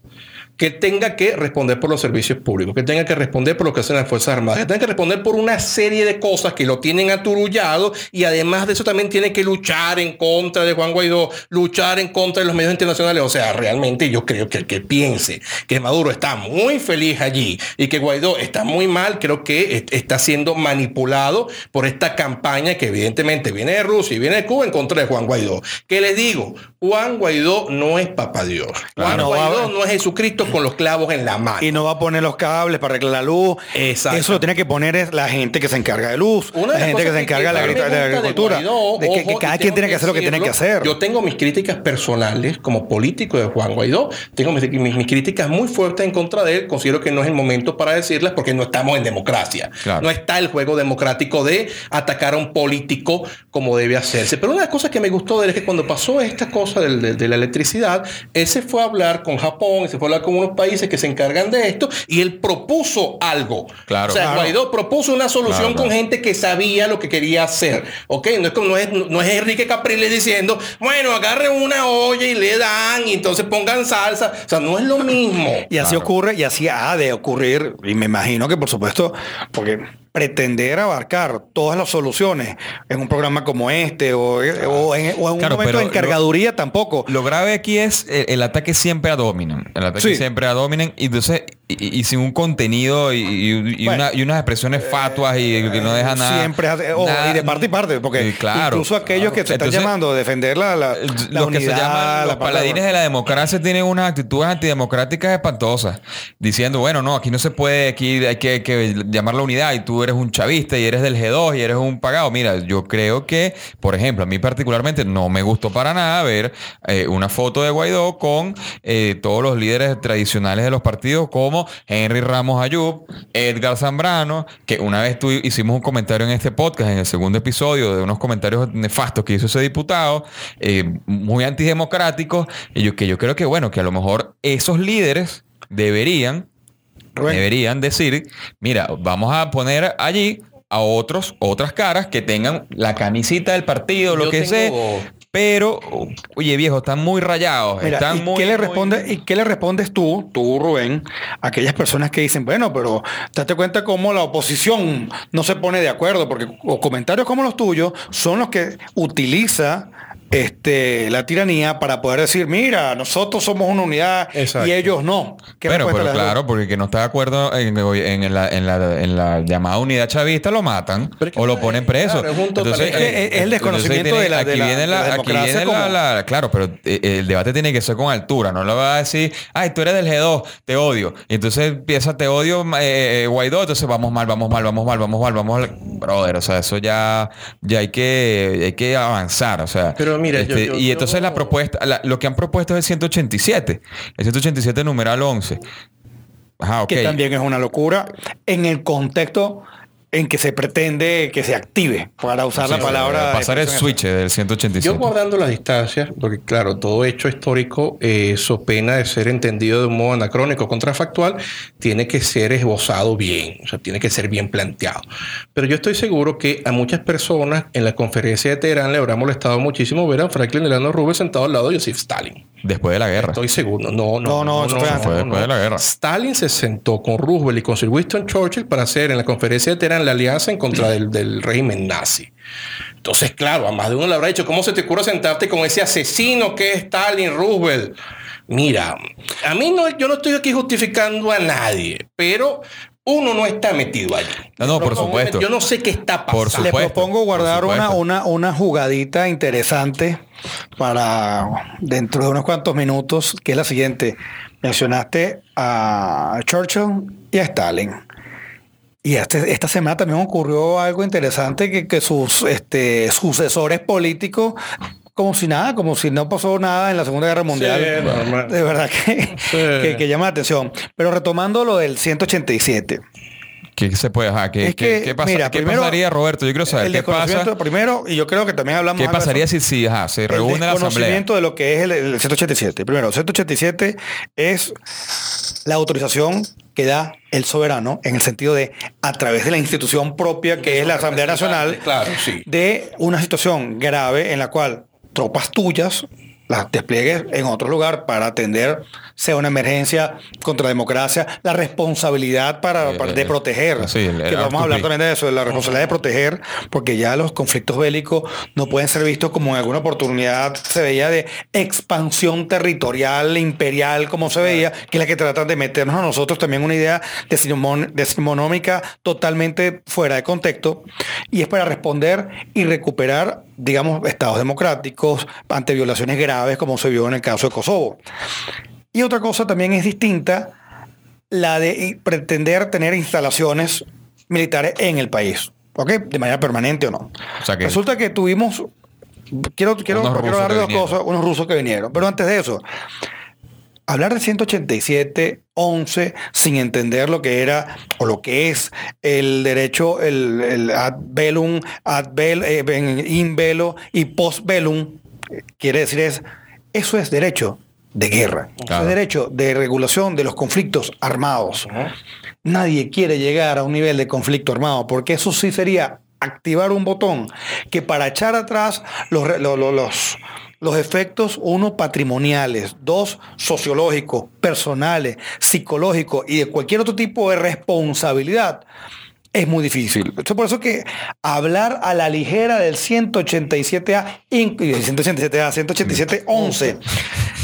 Speaker 3: que tenga que responder por los servicios públicos, que tenga que responder por lo que hacen las Fuerzas Armadas, que tenga que responder por una serie de cosas que lo tienen aturullado y además de eso también tiene que luchar en contra de Juan Guaidó, luchar en contra de los medios internacionales. O sea, realmente yo creo que el que piense que Maduro está muy feliz allí y que Guaidó está muy mal, creo que est- está siendo manipulado por esta campaña que evidentemente viene de Rusia y viene de Cuba en contra de Juan Guaidó. ¿Qué les digo? Juan Guaidó no es papá Dios. Juan
Speaker 1: no,
Speaker 3: Guaidó
Speaker 1: va-
Speaker 3: no es Jesucristo con los clavos en la mano.
Speaker 1: Y no va a poner los cables para arreglar la luz.
Speaker 3: Exacto.
Speaker 1: Eso lo tiene que poner es la gente que se encarga de luz,
Speaker 3: Una de
Speaker 1: la gente que se encarga de la, agricultura- de.
Speaker 3: Guaidó,
Speaker 1: que, cada quien tiene que hacer lo que tiene que hacer.
Speaker 3: Yo tengo mis críticas personales como político de Juan Guaidó. Tengo mis, mis- mis críticas muy fuertes en contra de él. Considero que no es el momento para decirlas porque no estamos en democracia.
Speaker 2: Claro.
Speaker 3: No está el juego democrático de atacar a un político como debe hacerse. Pero una de las cosas que me gustó de él es que cuando pasó esta cosa del- de, de la electricidad, él se fue a hablar con Japón, y se fue a hablar con unos países que se encargan de esto y él propuso algo.
Speaker 2: Claro.
Speaker 3: O sea,
Speaker 1: Claro.
Speaker 3: Guaidó propuso una solución
Speaker 2: Claro,
Speaker 3: con
Speaker 2: claro.
Speaker 3: gente que sabía lo que quería hacer. ¿Ok? No es, como, no es, no es Enrique Capriles diciendo, bueno, agarren una olla y le dan y entonces pongan salsa. O sea, no es lo mismo.
Speaker 1: Y así ocurre, y así ha de ocurrir, y me imagino que por supuesto, porque pretender abarcar todas las soluciones en un programa como este o, o en, o en un
Speaker 2: Claro,
Speaker 1: momento de encargaduría tampoco.
Speaker 2: Lo grave aquí es el, el ataque siempre a Dominen. El ataque
Speaker 1: Sí.
Speaker 2: siempre a Dominen. Y entonces, y, y sin un contenido y, y- y
Speaker 1: Bueno,
Speaker 2: una- y unas expresiones fatuas y que no dejan nada.
Speaker 1: Siempre
Speaker 2: nada-
Speaker 1: y de parte y parte, porque
Speaker 2: Y claro,
Speaker 1: incluso aquellos que se están
Speaker 2: Entonces,
Speaker 1: llamando a defender la, la, la
Speaker 2: los que se llaman los
Speaker 1: la
Speaker 2: paladines de la democracia tienen unas actitudes antidemocráticas espantosas, diciendo, bueno, no, aquí no se puede, aquí hay que, que llamar la unidad y tú eres un chavista y eres del G2 y eres un pagado. Mira, yo creo que, por ejemplo, a mí particularmente no me gustó para nada ver eh, una foto de Guaidó con eh, todos los líderes tradicionales de los partidos como Henry Ramos Ayub, Edgar Zambrano, que una vez tú hicimos un comentario en este podcast, en el segundo episodio, de unos comentarios nefastos que hizo ese diputado, eh, muy antidemocráticos, y yo, que yo creo que, bueno, que a lo mejor esos líderes deberían,
Speaker 1: Rubén.
Speaker 2: deberían decir, mira, vamos a poner allí a otros, otras caras que tengan la camisita del partido, lo
Speaker 3: Yo
Speaker 2: que
Speaker 3: tengo-
Speaker 2: sea, pero, oye viejo, están muy rayados,
Speaker 1: Mira,
Speaker 2: están
Speaker 1: ¿y,
Speaker 2: muy...
Speaker 1: qué le
Speaker 2: muy-
Speaker 1: responde, ¿Y qué le respondes tú, tú Rubén, a aquellas personas que dicen, bueno, pero date cuenta cómo la oposición no se pone de acuerdo? Porque o comentarios como los tuyos son los que utiliza este, la tiranía para poder decir, mira, nosotros somos una unidad
Speaker 3: Exacto.
Speaker 1: y ellos no. ¿Qué
Speaker 2: Bueno,
Speaker 1: respuesta
Speaker 2: pero claro, porque el que no está de acuerdo en, en la, en la- en la llamada unidad chavista lo matan
Speaker 3: Pero es que
Speaker 2: o lo ponen preso.
Speaker 3: claro, es
Speaker 2: Entonces,
Speaker 3: es
Speaker 2: eh,
Speaker 1: es el desconocimiento
Speaker 2: entonces
Speaker 1: de la-
Speaker 2: aquí
Speaker 1: de la-
Speaker 2: viene
Speaker 1: de la
Speaker 2: aquí viene la-
Speaker 1: como-
Speaker 2: la- claro, pero eh, el debate tiene que ser con altura, no le va a decir, ay, tú eres del G2, te odio. Y entonces empieza, te odio eh, eh, Guaidó, entonces vamos mal, vamos mal, vamos mal, vamos mal, vamos mal. Brother, o sea, eso ya, ya hay que, hay que avanzar, o sea.
Speaker 3: Pero
Speaker 2: este,
Speaker 3: yo-
Speaker 2: y entonces
Speaker 3: yo-
Speaker 2: la propuesta, la- lo que han propuesto es el 187, el 187 numeral 11. Ajá, ok.
Speaker 1: que también es una locura en el contexto en que se pretende que se active, para usar la palabra.
Speaker 2: Pasar el switch del 187.
Speaker 3: Yo guardando las distancias, porque claro, todo hecho histórico, eh, so pena de ser entendido de un modo anacrónico, contrafactual, tiene que ser esbozado bien, o sea, tiene que ser bien planteado. Pero yo estoy seguro que a muchas personas en la conferencia de Teherán le habrá molestado muchísimo ver a Franklin Delano Roosevelt sentado al lado de Joseph Stalin.
Speaker 2: Después de la guerra.
Speaker 3: Estoy seguro. No, no,
Speaker 1: No, no, eso fue antes.
Speaker 2: Fue después de la guerra.
Speaker 3: Stalin se sentó con Roosevelt y con Sir Winston Churchill para hacer en la conferencia de Teherán la alianza en contra del, del régimen nazi. Entonces, claro, a más de uno le habrá dicho, ¿cómo se te ocurre sentarte con ese asesino que es Stalin, Roosevelt? Mira, a mí no, yo no estoy aquí justificando a nadie, pero uno no está metido allí.
Speaker 2: No, no, por
Speaker 3: Yo
Speaker 2: supuesto.
Speaker 3: Yo no sé qué está pasando.
Speaker 2: Por
Speaker 1: Le
Speaker 2: supuesto,
Speaker 1: propongo guardar una, una, una jugadita interesante para dentro de unos cuantos minutos, que es la siguiente. Mencionaste a Churchill y a Stalin. Y este- esta semana también ocurrió algo interesante que, que sus este, sucesores políticos, como si nada, como si no pasó nada en la Segunda Guerra Mundial.
Speaker 3: Sí, normal.
Speaker 1: de verdad que, que, que llama la atención. Pero retomando lo del 187.
Speaker 2: ¿Qué se puede? Ajá, ¿qué,
Speaker 1: Es
Speaker 2: qué-
Speaker 1: que,
Speaker 2: qué pasa-
Speaker 1: mira,
Speaker 2: qué
Speaker 1: primero,
Speaker 2: pasaría, Roberto? Yo quiero saber
Speaker 1: el
Speaker 2: qué pasa.
Speaker 1: desconocimiento primero, y yo creo que también hablamos
Speaker 2: ¿Qué pasaría si, si ajá, se
Speaker 1: el
Speaker 2: reúne la asamblea?
Speaker 1: desconocimiento de lo que es el, el 187. Primero, el 187 es la autorización que da el soberano en el sentido de a través de la institución propia que es la Asamblea Nacional
Speaker 3: Claro, sí.
Speaker 1: de una situación grave en la cual tropas tuyas las despliegues en otro lugar para atender, sea una emergencia contra la democracia, la responsabilidad para, para- de proteger.
Speaker 2: sí, el-
Speaker 1: que
Speaker 2: el
Speaker 1: vamos a hablar
Speaker 2: R2P.
Speaker 1: también de eso, de la responsabilidad de proteger, porque ya los conflictos bélicos no pueden ser vistos como en alguna oportunidad se veía de expansión territorial, imperial, como se veía, que es la que tratan de meternos a nosotros también una idea decimonómica totalmente fuera de contexto, y es para responder y recuperar, digamos, estados democráticos ante violaciones graves, como se vio en el caso de Kosovo. Y otra cosa también es distinta, la de pretender tener instalaciones militares en el país, ¿ok? De manera permanente o no.
Speaker 2: O sea que-
Speaker 1: Resulta que tuvimos, quiero, quiero, quiero dar
Speaker 2: que
Speaker 1: dos
Speaker 2: vinieron.
Speaker 1: cosas, unos rusos que vinieron, pero antes de eso, hablar de 187, 11, sin entender lo que era o lo que es el derecho, el, el ad bellum, ad bel, eh, in bello y post bellum, quiere decir es, eso es derecho de guerra, eso es derecho de regulación de los conflictos armados. Nadie quiere llegar a un nivel de conflicto armado, porque eso sí sería activar un botón que para echar atrás los, re- lo- lo- los, los efectos, uno, patrimoniales, dos, sociológicos, personales, psicológicos y de cualquier otro tipo de responsabilidad, es muy difícil. Es por eso que hablar a la ligera del 187A, inc- y del 187A, 187-11,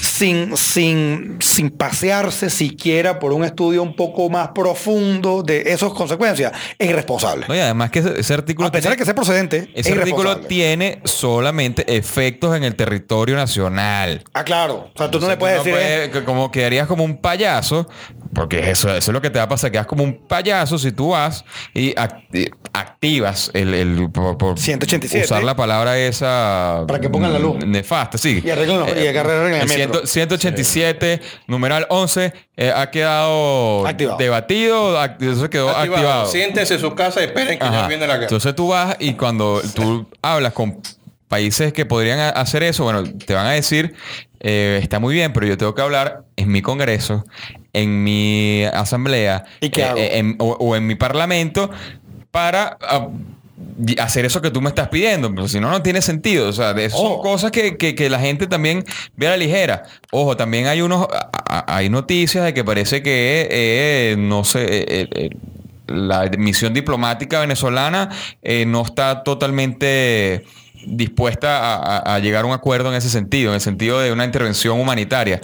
Speaker 1: sin, sin, sin pasearse siquiera por un estudio un poco más profundo de esas consecuencias, es irresponsable.
Speaker 2: No, y además que ese, ese artículo
Speaker 1: A pesar
Speaker 2: tiene-
Speaker 1: de que sea procedente, es
Speaker 2: ese artículo tiene solamente efectos en el territorio nacional.
Speaker 1: Ah, claro. O sea, tú no le
Speaker 2: Entonces,
Speaker 1: puedes decir...
Speaker 2: puedes- como quedarías como un payaso, porque eso, eso es lo que te va a pasar, quedas como un payaso si tú vas y acti- activas el, el- por, por
Speaker 1: 187.
Speaker 2: usar la palabra esa
Speaker 1: Para que pongan la luz.
Speaker 2: nefasta, sí.
Speaker 1: Y arreglen los- y agarren el
Speaker 2: el
Speaker 1: metro.
Speaker 2: 100 187, numeral 11, eh, ha quedado
Speaker 1: Activado.
Speaker 2: debatido, act- eso quedó
Speaker 3: Activado.
Speaker 2: activado.
Speaker 3: Siéntense en su casa y esperen que ya viene la guerra.
Speaker 2: Entonces tú vas y cuando tú hablas con países que podrían hacer eso, bueno, te van a decir, eh, está muy bien, pero yo tengo que hablar en mi Congreso, en mi asamblea
Speaker 1: ¿Y qué
Speaker 2: eh,
Speaker 1: hago?
Speaker 2: eh, en- o, o en mi parlamento para ah, hacer eso que tú me estás pidiendo, pero si no, no tiene sentido. O sea, de- son
Speaker 1: Oh.
Speaker 2: cosas que, que- que la gente también ve a la ligera. Ojo, también hay unos, a- a- hay noticias de que parece que, eh, no sé, eh, eh, eh, la misión diplomática venezolana no está totalmente dispuesta a, a- a llegar a un acuerdo en ese sentido, en el sentido de una intervención humanitaria.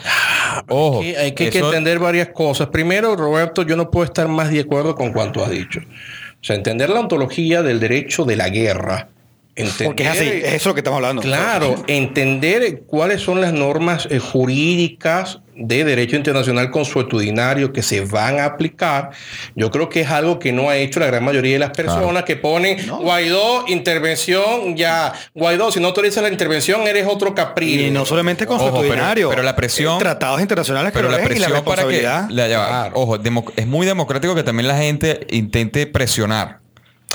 Speaker 2: Ojo,
Speaker 3: hay que, hay que
Speaker 2: eso-
Speaker 3: entender varias cosas. Primero, Roberto, yo no puedo estar más de acuerdo con cuanto has dicho. O sea, entender la ontología del derecho de la guerra. Entender,
Speaker 1: Porque es así, es eso lo que estamos hablando.
Speaker 3: Claro, entender cuáles son las normas eh, jurídicas de derecho internacional consuetudinario que se van a aplicar. Yo creo que es algo que no ha hecho la gran mayoría de las personas que ponen Guaidó, intervención, ya. Guaidó, si no autorizas la intervención, eres otro capricho.
Speaker 1: Y no solamente
Speaker 2: Ojo,
Speaker 1: consuetudinario.
Speaker 2: pero- pero la presión-
Speaker 1: Tratados internacionales que
Speaker 2: Pero
Speaker 1: lo
Speaker 2: la
Speaker 1: es, y la
Speaker 2: presión para que. la- ya.
Speaker 3: Claro.
Speaker 2: Ojo, es muy democrático que también la gente intente presionar.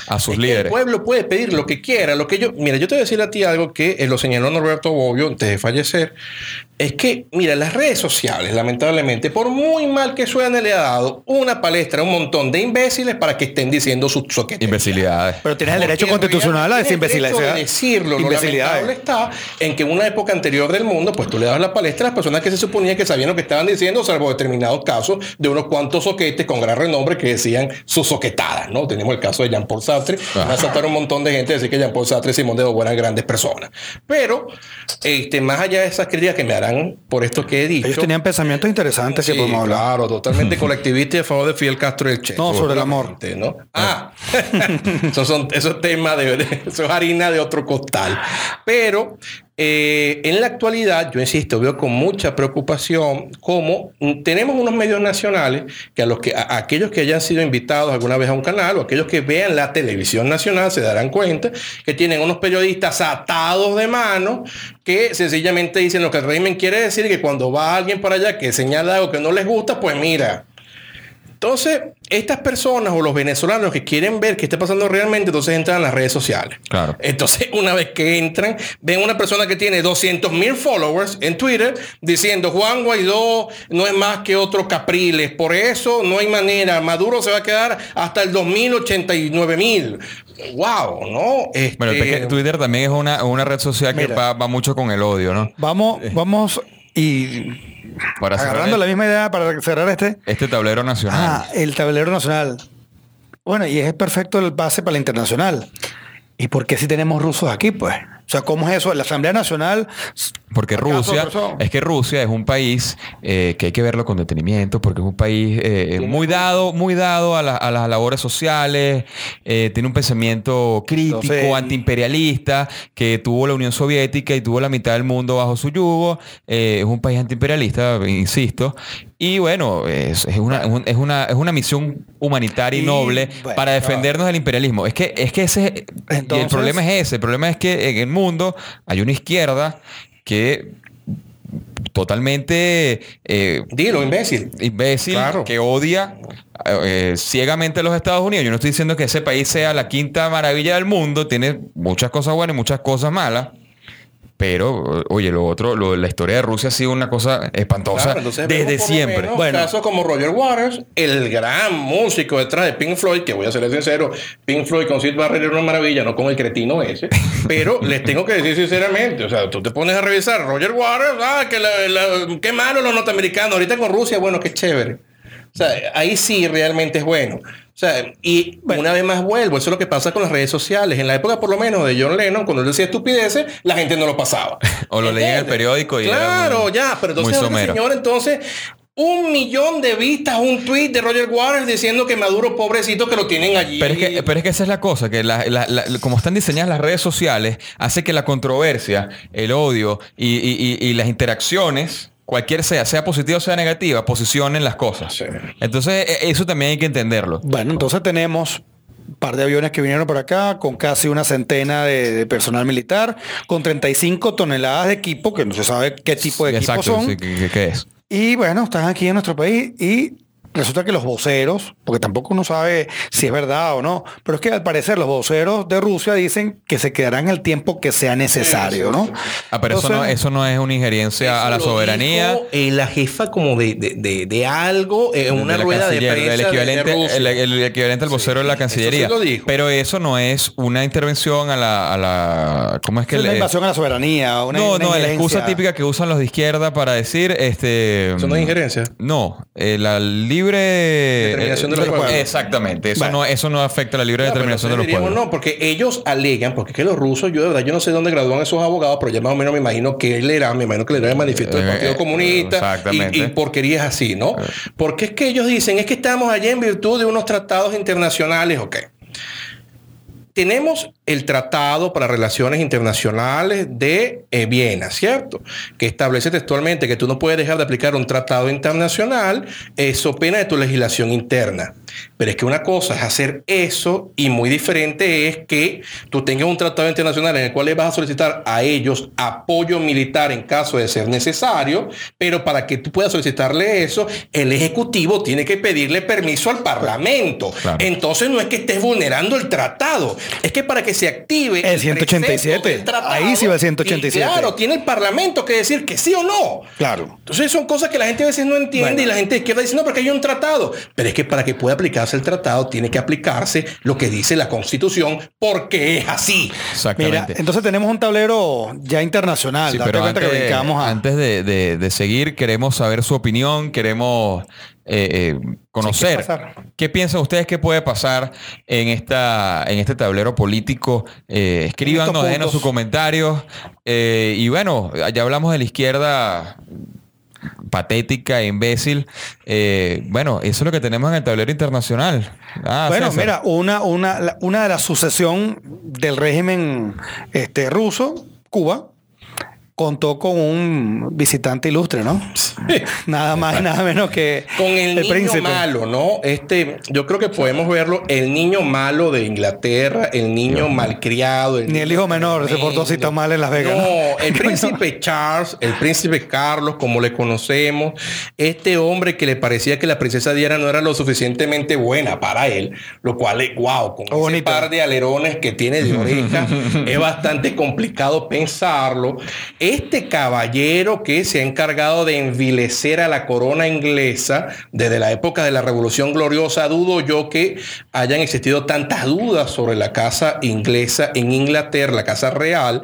Speaker 2: A sus
Speaker 3: Es
Speaker 2: líderes.
Speaker 3: El pueblo puede pedir lo que quiera. Lo que yo, mira, yo te voy a decir a ti algo que eh, lo señaló Norberto Bobbio antes de fallecer. Es que, mira, las redes sociales, lamentablemente, por muy mal que suene, le ha dado una palestra a un montón de imbéciles para que estén diciendo sus soquetes.
Speaker 2: Imbecilidades.
Speaker 1: Pero tienes el derecho constitucional a decir imbecilidades.
Speaker 3: de decirlo. Lo
Speaker 1: Imbecilidades.
Speaker 3: lamentable está en que en una época anterior del mundo, pues tú le dabas la palestra a las personas que se suponía que sabían lo que estaban diciendo, salvo determinados casos de unos cuantos soquetes con gran renombre que decían sus soquetadas, ¿no? Tenemos el caso de Jean-Paul Sartre.
Speaker 2: Ah.
Speaker 3: Va a saltar un montón de gente a decir que Jean-Paul Sartre y Simón de Beauvoir eran grandes personas. Pero, este, más allá de esas críticas que me harán por esto que he dicho.
Speaker 1: Ellos tenían pensamientos interesantes que
Speaker 3: Sí,
Speaker 1: podemos hablar.
Speaker 3: Claro, totalmente colectivista y a favor de Fidel Castro y el Che.
Speaker 1: No, sobre el amor.
Speaker 3: ¿no? Ah, esos son esos temas de, de- eso es harina de otro costal. Pero eh, en la actualidad, yo insisto, veo con mucha preocupación cómo tenemos unos medios nacionales que a los que a aquellos que hayan sido invitados alguna vez a un canal o aquellos que vean la televisión nacional se darán cuenta que tienen unos periodistas atados de mano que sencillamente dicen lo que el régimen quiere decir que cuando va alguien para allá que señala algo que no les gusta, pues mira, entonces, estas personas o los venezolanos que quieren ver qué está pasando realmente, entonces entran a las redes sociales.
Speaker 2: Claro.
Speaker 3: Entonces, una vez que entran, ven una persona que tiene 200 mil followers en Twitter diciendo Juan Guaidó no es más que otro Capriles. Por eso no hay manera. Maduro se va a quedar hasta el 2089 mil. Wow, ¿no? Este,
Speaker 2: Bueno, es que Twitter también es una, una red social que
Speaker 1: Mira.
Speaker 2: va, va mucho con el odio, ¿no?
Speaker 1: Vamos, vamos y
Speaker 2: Para
Speaker 1: agarrando
Speaker 2: el-
Speaker 1: la misma idea para cerrar este.
Speaker 2: este tablero nacional.
Speaker 1: Ah, el tablero nacional. Bueno, y es perfecto el base para la internacional. ¿Y por qué si tenemos rusos aquí, pues? O sea, ¿cómo es eso? La Asamblea Nacional.
Speaker 2: Porque
Speaker 1: ¿Acaso,
Speaker 2: Rusia, es que Rusia es un país eh, que hay que verlo con detenimiento, porque es un país eh, muy dado, muy dado a, la- a las labores sociales, eh, tiene un pensamiento crítico,
Speaker 1: Entonces-
Speaker 2: antiimperialista, que tuvo la Unión Soviética y tuvo la mitad del mundo bajo su yugo. eh, es un país antiimperialista, insisto. Y bueno, es, es una, un- es, una, es una misión humanitaria y,
Speaker 1: Y,
Speaker 2: noble
Speaker 1: bueno,
Speaker 2: para defendernos del imperialismo. Es que, es que ese y el
Speaker 1: Entonces-
Speaker 2: problema es ese. El problema es que en el mundo hay una izquierda que totalmente eh,
Speaker 3: Dilo, imbécil.
Speaker 2: imbécil,
Speaker 3: Claro.
Speaker 2: que odia eh, ciegamente a los Estados Unidos. Yo no estoy diciendo que ese país sea la quinta maravilla del mundo, tiene muchas cosas buenas y muchas cosas malas. Pero, oye, lo otro, lo- la historia de Rusia ha sido una cosa espantosa
Speaker 3: Claro, entonces
Speaker 2: desde siempre.
Speaker 3: menos
Speaker 1: Bueno.
Speaker 3: casos como Roger Waters, el gran músico detrás de Pink Floyd, que voy a ser sincero, Pink Floyd con Sid Barrett era una maravilla, no con el cretino ese. Pero les tengo que decir sinceramente, o sea, tú te pones a revisar Roger Waters, ah, que la- la- qué malo los norteamericanos, ahorita con Rusia, bueno, qué chévere. O sea, ahí sí realmente es bueno. O sea, y una vez más vuelvo, eso es lo que pasa con las redes sociales. En la época, por lo menos, de John Lennon, cuando él decía estupideces, la gente no lo pasaba.
Speaker 2: O lo leía en el periódico y
Speaker 3: Claro,
Speaker 2: muy-
Speaker 3: ya, pero entonces, señor, entonces, un millón de vistas, un tweet de Roger Waters diciendo que Maduro, pobrecito, que lo tienen allí.
Speaker 2: Pero es, que, pero es que esa es la cosa, que la- la- la- como están diseñadas las redes sociales, hace que la controversia, el odio y, y- y- y las interacciones, cualquier sea, sea positiva o sea negativa, posicionen las cosas.
Speaker 3: Sí.
Speaker 2: Entonces, e- eso también hay que entenderlo.
Speaker 1: Bueno, entonces tenemos un par de aviones que vinieron por acá con casi una centena de, de personal militar, con 35 toneladas de equipo, que no se sabe qué tipo de equipo
Speaker 2: Exacto,
Speaker 1: son.
Speaker 2: sí, ¿qué, qué- qué es?
Speaker 1: Y bueno, están aquí en nuestro país y resulta que los voceros, porque tampoco uno sabe si es verdad o no, pero es que al parecer los voceros de Rusia dicen que se quedarán el tiempo que sea necesario, ¿no?
Speaker 2: Ah, pero eso, no, eso no es una injerencia a la soberanía.
Speaker 3: dijo, eh, la jefa como de, de, de- de algo en una
Speaker 2: la
Speaker 3: rueda de prensa
Speaker 2: el equivalente,
Speaker 3: Rusia.
Speaker 2: el, el equivalente al vocero de la
Speaker 3: eso sí
Speaker 2: Cancillería.
Speaker 3: lo dijo.
Speaker 2: Pero eso no es una intervención a la, a la ¿cómo es que
Speaker 1: es una
Speaker 2: le-
Speaker 1: invasión a la soberanía. Una,
Speaker 2: no,
Speaker 1: una
Speaker 2: no, la excusa típica que usan los de izquierda para decir, este,
Speaker 3: Eso no es injerencia.
Speaker 2: No, eh, la libre
Speaker 3: Determinación de los
Speaker 2: eh,
Speaker 3: pueblos.
Speaker 2: Exactamente, eso no, eso no afecta la libre determinación de los
Speaker 3: diríamos,
Speaker 2: pueblos.
Speaker 3: No, porque ellos alegan, porque es que los rusos, yo de verdad, yo no sé dónde gradúan esos abogados, pero ya más o menos me imagino que él era, me imagino que él era el manifiesto del
Speaker 2: Eh,
Speaker 3: Partido
Speaker 2: eh,
Speaker 3: Comunista
Speaker 2: exactamente.
Speaker 3: y, y porquerías así, ¿no? Porque es que ellos dicen, es que estamos allá en virtud de unos tratados internacionales, ok. Tenemos el Tratado para Relaciones Internacionales de eh, Viena, ¿cierto? Que establece textualmente que tú no puedes dejar de aplicar un tratado internacional, eso pena de tu legislación interna. Pero es que una cosa es hacer eso y muy diferente es que tú tengas un tratado internacional en el cual le vas a solicitar a ellos apoyo militar en caso de ser necesario, pero para que tú puedas solicitarle eso, el Ejecutivo tiene que pedirle permiso al Parlamento. Entonces no es que estés vulnerando el tratado, es que para que se active
Speaker 1: el 187, ahí sí va el 187.
Speaker 3: claro, tiene el Parlamento que decir que sí o no.
Speaker 1: Claro.
Speaker 3: Entonces son cosas que la gente a veces no entiende y la gente izquierda dice, no, porque hay un tratado. Pero es que para que pueda aplicarse el tratado, tiene que aplicarse lo que dice la Constitución, porque es así.
Speaker 1: Mira, entonces tenemos un tablero ya internacional.
Speaker 2: pero antes, de, seguir, queremos saber su opinión, queremos eh, eh, conocer ¿qué, piensan ustedes que puede pasar en esta en este tablero político. Eh, escríbanos, denos sus comentarios. y bueno, ya hablamos de la izquierda patética imbécil. Eh, bueno, eso es lo que tenemos en el tablero internacional.
Speaker 1: Ah, bueno, mira, una, una, una de la sucesión del régimen este, ruso, Cuba, contó con un visitante ilustre, ¿no? Nada más nada menos que
Speaker 3: con el, niño malo, ¿no? Este, yo creo que podemos verlo, el niño malo de Inglaterra, el niño malcriado,
Speaker 1: ni el hijo menor se portó así tan mal en Las Vegas.
Speaker 3: No, el príncipe Charles, el príncipe Carlos, como le conocemos, este hombre que le parecía que la princesa Diana no era lo suficientemente buena para él, lo cual es wow, con un par de alerones que tiene de oreja, es bastante complicado pensarlo este caballero que se ha encargado de envilecer a la corona inglesa desde la época de la Revolución Gloriosa, dudo yo que hayan existido tantas dudas sobre la casa inglesa en Inglaterra, la casa real.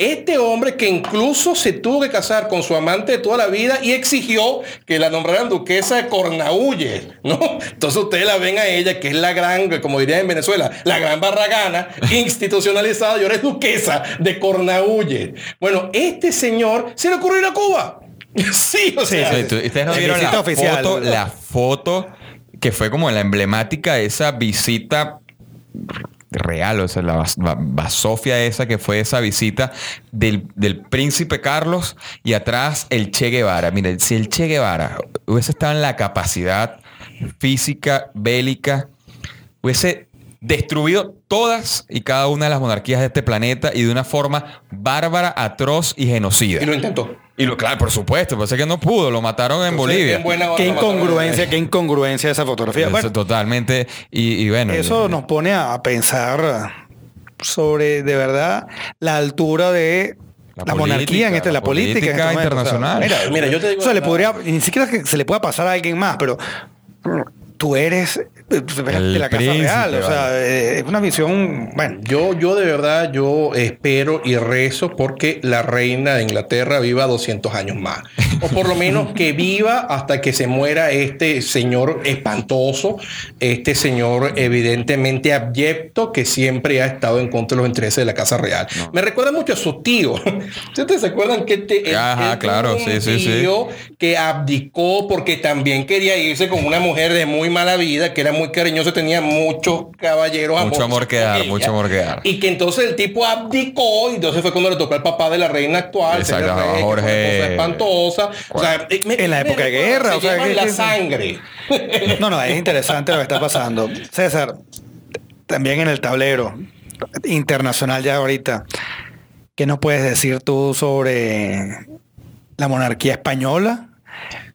Speaker 3: Este hombre que incluso se tuvo que casar con su amante de toda la vida y exigió que la nombraran duquesa de Cornaúlles, ¿no? Entonces ustedes la ven a ella, que es la gran, como dirían en Venezuela, la gran barragana, institucionalizada y ahora es duquesa de Cornaúlles. Bueno, este este señor se le ocurrió ir a Cuba. sí, o sea.
Speaker 2: ustedes no vieron la foto, la foto que fue como la emblemática de esa visita real, o sea, la basofia esa que fue esa visita del, del, príncipe Carlos y atrás el Che Guevara. Miren, si el Che Guevara hubiese estado en la capacidad física, bélica, hubiese destruido todas y cada una de las monarquías de este planeta y de una forma bárbara, atroz y genocida.
Speaker 3: Y lo intentó.
Speaker 2: Y lo, claro, por supuesto, pues es que no pudo, lo mataron en Bolivia.
Speaker 1: qué incongruencia, qué incongruencia esa fotografía.
Speaker 2: totalmente. Y, bueno.
Speaker 1: Eso nos pone a pensar sobre, de verdad, la altura de la, monarquía en este, la, política,
Speaker 2: este internacional.
Speaker 1: mira, yo te digo. O sea, le podría, ni siquiera que se le pueda pasar a alguien más, pero tú eres de la Casa Real. O sea, eh, es una visión. Bueno.
Speaker 3: Yo, yo de verdad, yo espero y rezo porque la reina de Inglaterra viva 200 años más. O por lo menos que viva hasta que se muera este señor espantoso, este señor evidentemente abyecto que siempre ha estado en contra de los intereses de la Casa Real. Me recuerda mucho a su tío. ¿Ustedes se acuerdan que este,
Speaker 2: Ajá, claro, sí, sí,
Speaker 3: tío que abdicó porque también quería irse con una mujer de muy mala vida, que era muy cariñoso, tenía muchos caballeros.
Speaker 2: Mucho amor que dar, mucho amor que dar.
Speaker 3: Y que entonces el tipo abdicó y entonces fue cuando le tocó al papá de la reina actual.
Speaker 2: Exacto, Jorge.
Speaker 3: espantosa.
Speaker 1: en la época de guerra.
Speaker 3: o sea, la sangre.
Speaker 1: No, no, es interesante lo que está pasando. César, también en el tablero internacional ya ahorita, ¿qué nos puedes decir tú sobre la monarquía española?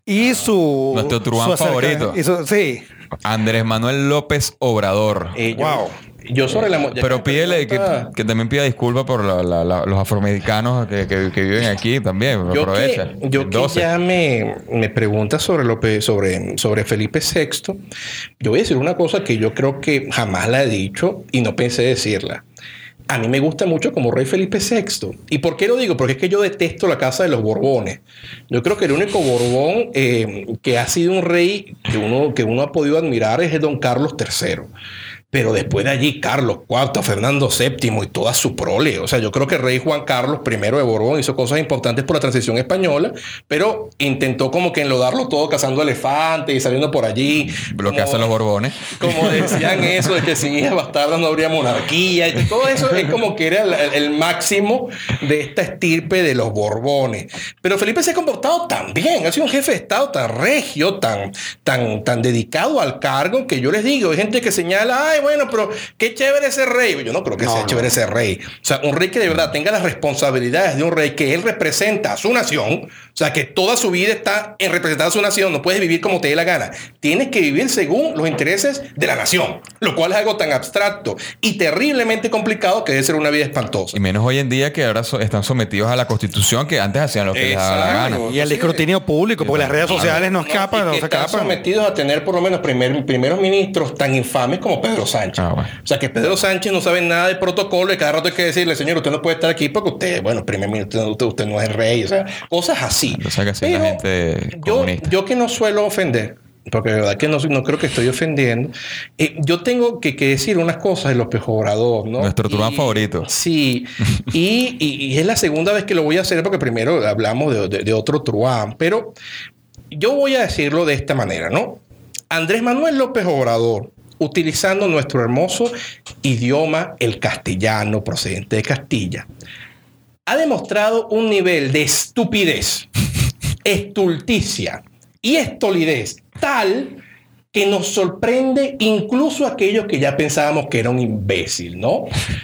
Speaker 1: Y su.
Speaker 2: Nuestro truán favorito.
Speaker 1: sí.
Speaker 2: Andrés Manuel López Obrador.
Speaker 3: wow. Yo sobre la
Speaker 2: Pero pídele que, también pida disculpas por los afroamericanos que, viven aquí también.
Speaker 3: Yo aprovecha. Que, yo que ya me, me pregunta sobre, sobre, sobre Felipe VI. Yo voy a decir una cosa que yo creo que jamás la he dicho y no pensé decirla a mí me gusta mucho como rey Felipe VI. ¿Y por qué lo digo? Porque es que yo detesto la casa de los Borbones. Yo creo que el único Borbón eh, que ha sido un rey que uno, que uno ha podido admirar es el don Carlos III. Pero después de allí Carlos IV, Fernando VII y toda su prole. O sea, yo creo que el rey Juan Carlos I de Borbón hizo cosas importantes por la transición española, pero intentó como que enlodarlo todo cazando elefantes y saliendo por allí.
Speaker 2: Lo que hacen los Borbones.
Speaker 3: Como decían eso, de que sin hijas bastardas no habría monarquía. Y todo eso es como que era el, el máximo de esta estirpe de los Borbones. Pero Felipe se ha comportado tan bien, ha sido un jefe de Estado tan regio, tan, tan, tan dedicado al cargo, que yo les digo, hay gente que señala, ay, bueno, pero qué chévere ese rey. Yo no creo que sea chévere ese rey. O sea, un rey que de verdad tenga las responsabilidades de un rey, que él representa a su nación, o sea, que toda su vida está en representar a su nación, no puedes vivir como te dé la gana. Tienes que vivir según los intereses de la nación, lo cual es algo tan abstracto y terriblemente complicado que debe ser una vida espantosa.
Speaker 2: Y menos hoy en día que ahora están sometidos a la constitución que antes hacían lo que les daba la gana.
Speaker 1: Y el escrutinio público, porque las redes sociales no, escapan, no, se
Speaker 3: están sometidos a tener por lo menos primer, primeros ministros tan infames como Pedro Sánchez. Ah, o sea, que Pedro Sánchez no sabe nada de protocolo y cada rato hay que decirle, señor, usted no puede estar aquí porque usted, bueno, primer ministro, usted, usted no es rey. O sea, cosas así. yo, yo que no suelo ofender, porque de verdad que no, no creo que estoy ofendiendo. Eh, yo tengo que, que, decir unas cosas de López Obrador, ¿no?
Speaker 2: Nuestro Turán favorito.
Speaker 3: Sí, y, y, es la segunda vez que lo voy a hacer porque primero hablamos de, de, otro Truán, pero yo voy a decirlo de esta manera, ¿no? Andrés Manuel López Obrador, utilizando nuestro hermoso idioma, el castellano procedente de Castilla, ha demostrado un nivel de estupidez, estulticia y estolidez tal que nos sorprende incluso aquellos que ya pensábamos que era un imbécil, ¿no?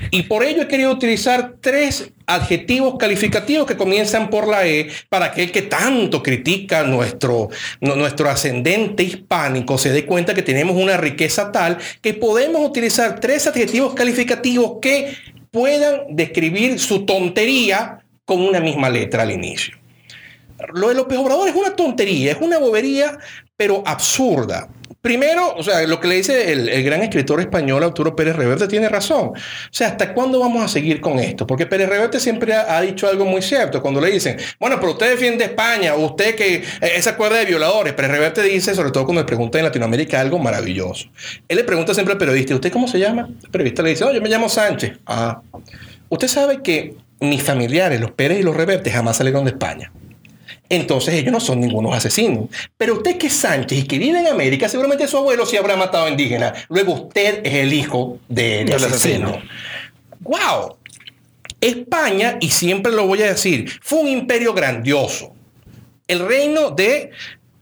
Speaker 3: Y por ello he querido utilizar tres adjetivos calificativos que comienzan por la E para aquel que tanto critica nuestro, nuestro ascendente hispánico se dé cuenta que tenemos una riqueza tal que podemos utilizar tres adjetivos calificativos que puedan describir su tontería con una misma letra al inicio. Lo de López Obrador es una tontería, es una bobería, pero absurda. Primero, o sea, lo que le dice el, gran escritor español Arturo Pérez Reverte tiene razón. O sea, ¿hasta cuándo vamos a seguir con esto? Porque Pérez Reverte siempre ha, dicho algo muy cierto. Cuando le dicen, bueno, pero usted defiende España, usted que eh, esa cuerda de violadores. Pérez Reverte dice, sobre todo cuando le pregunta en Latinoamérica, algo maravilloso. Él le pregunta siempre al periodista, ¿usted cómo se llama? El periodista le dice, oh, yo me llamo Sánchez. Ah, usted sabe que mis familiares, los Pérez y los Reverte, jamás salieron de España entonces ellos no son ningunos asesinos. Pero usted que es Sánchez y que vive en América, seguramente su abuelo sí habrá matado a indígenas. Luego usted es el hijo de, asesino. ¡Wow! España, y siempre lo voy a decir, fue un imperio grandioso. El reino de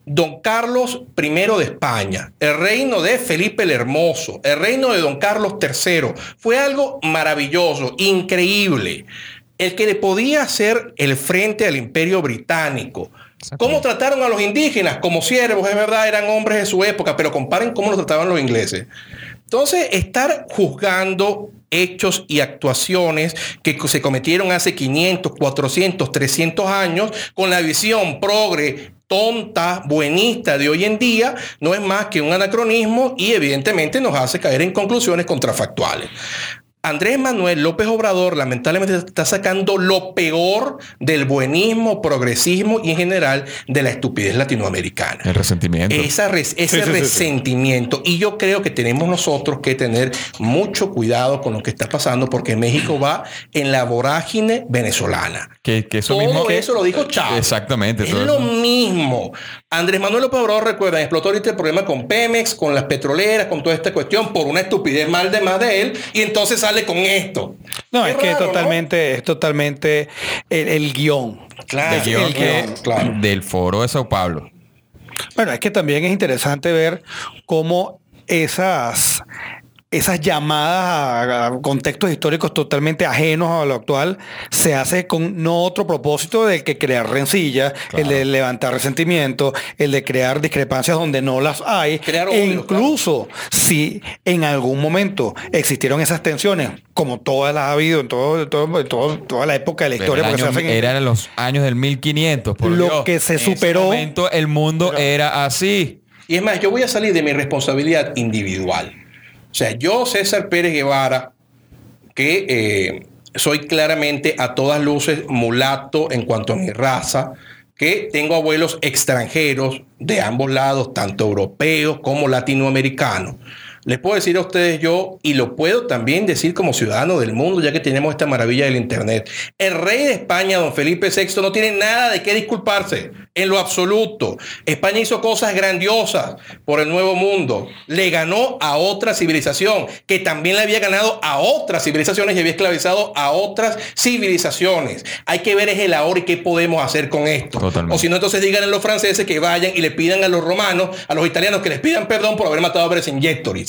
Speaker 3: Don Carlos I de España, el reino de Felipe el Hermoso, el reino de Don Carlos III, fue algo maravilloso, increíble el que le podía hacer el frente al imperio británico. ¿Cómo trataron a los indígenas? Como siervos, es verdad, eran hombres de su época, pero comparen cómo los trataban los ingleses. Entonces, estar juzgando hechos y actuaciones que se cometieron hace 500, 400, 300 años con la visión progre, tonta, buenista de hoy en día, no es más que un anacronismo y evidentemente nos hace caer en conclusiones contrafactuales. Andrés Manuel López Obrador lamentablemente está sacando lo peor del buenismo, progresismo y en general de la estupidez latinoamericana.
Speaker 2: El resentimiento.
Speaker 3: ese resentimiento. Y yo creo que tenemos nosotros que tener mucho cuidado con lo que está pasando porque México va en la vorágine venezolana.
Speaker 2: Que, eso
Speaker 3: Todo
Speaker 2: mismo
Speaker 3: eso lo dijo Chávez.
Speaker 2: Exactamente.
Speaker 3: Es lo mismo. Andrés Manuel López Obrador, recuerda, explotó ahorita el problema con Pemex, con las petroleras, con toda esta cuestión por una estupidez mal de más de él y entonces con esto.
Speaker 1: No, es, que totalmente, es totalmente el, guion.
Speaker 2: Claro, el guion, del foro de Sao Paulo.
Speaker 1: Bueno, es que también es interesante ver cómo esas esas llamadas a contextos históricos totalmente ajenos a lo actual se hace con no otro propósito de que crear rencillas, el de levantar resentimiento, el de crear discrepancias donde no las hay. e incluso si en algún momento existieron esas tensiones, como todas las ha habido en, todo, toda la época de la historia.
Speaker 2: eran los años del 1500. Por
Speaker 1: lo que se superó.
Speaker 2: momento el mundo era así.
Speaker 3: Y es más, yo voy a salir de mi responsabilidad individual. O sea, yo, César Pérez Guevara, que eh, soy claramente a todas luces mulato en cuanto a mi raza, que tengo abuelos extranjeros de ambos lados, tanto europeos como latinoamericanos. Les puedo decir a ustedes yo, y lo puedo también decir como ciudadano del mundo, ya que tenemos esta maravilla del Internet. El rey de España, don Felipe VI, no tiene nada de qué disculparse, en lo absoluto. España hizo cosas grandiosas por el nuevo mundo. Le ganó a otra civilización, que también le había ganado a otras civilizaciones y había esclavizado a otras civilizaciones. Hay que ver es el ahora y qué podemos hacer con esto.
Speaker 2: Totalmente.
Speaker 3: O si no, entonces digan a los franceses que vayan y le pidan a los romanos, a los italianos, que les pidan perdón por haber matado a Vercingetorix.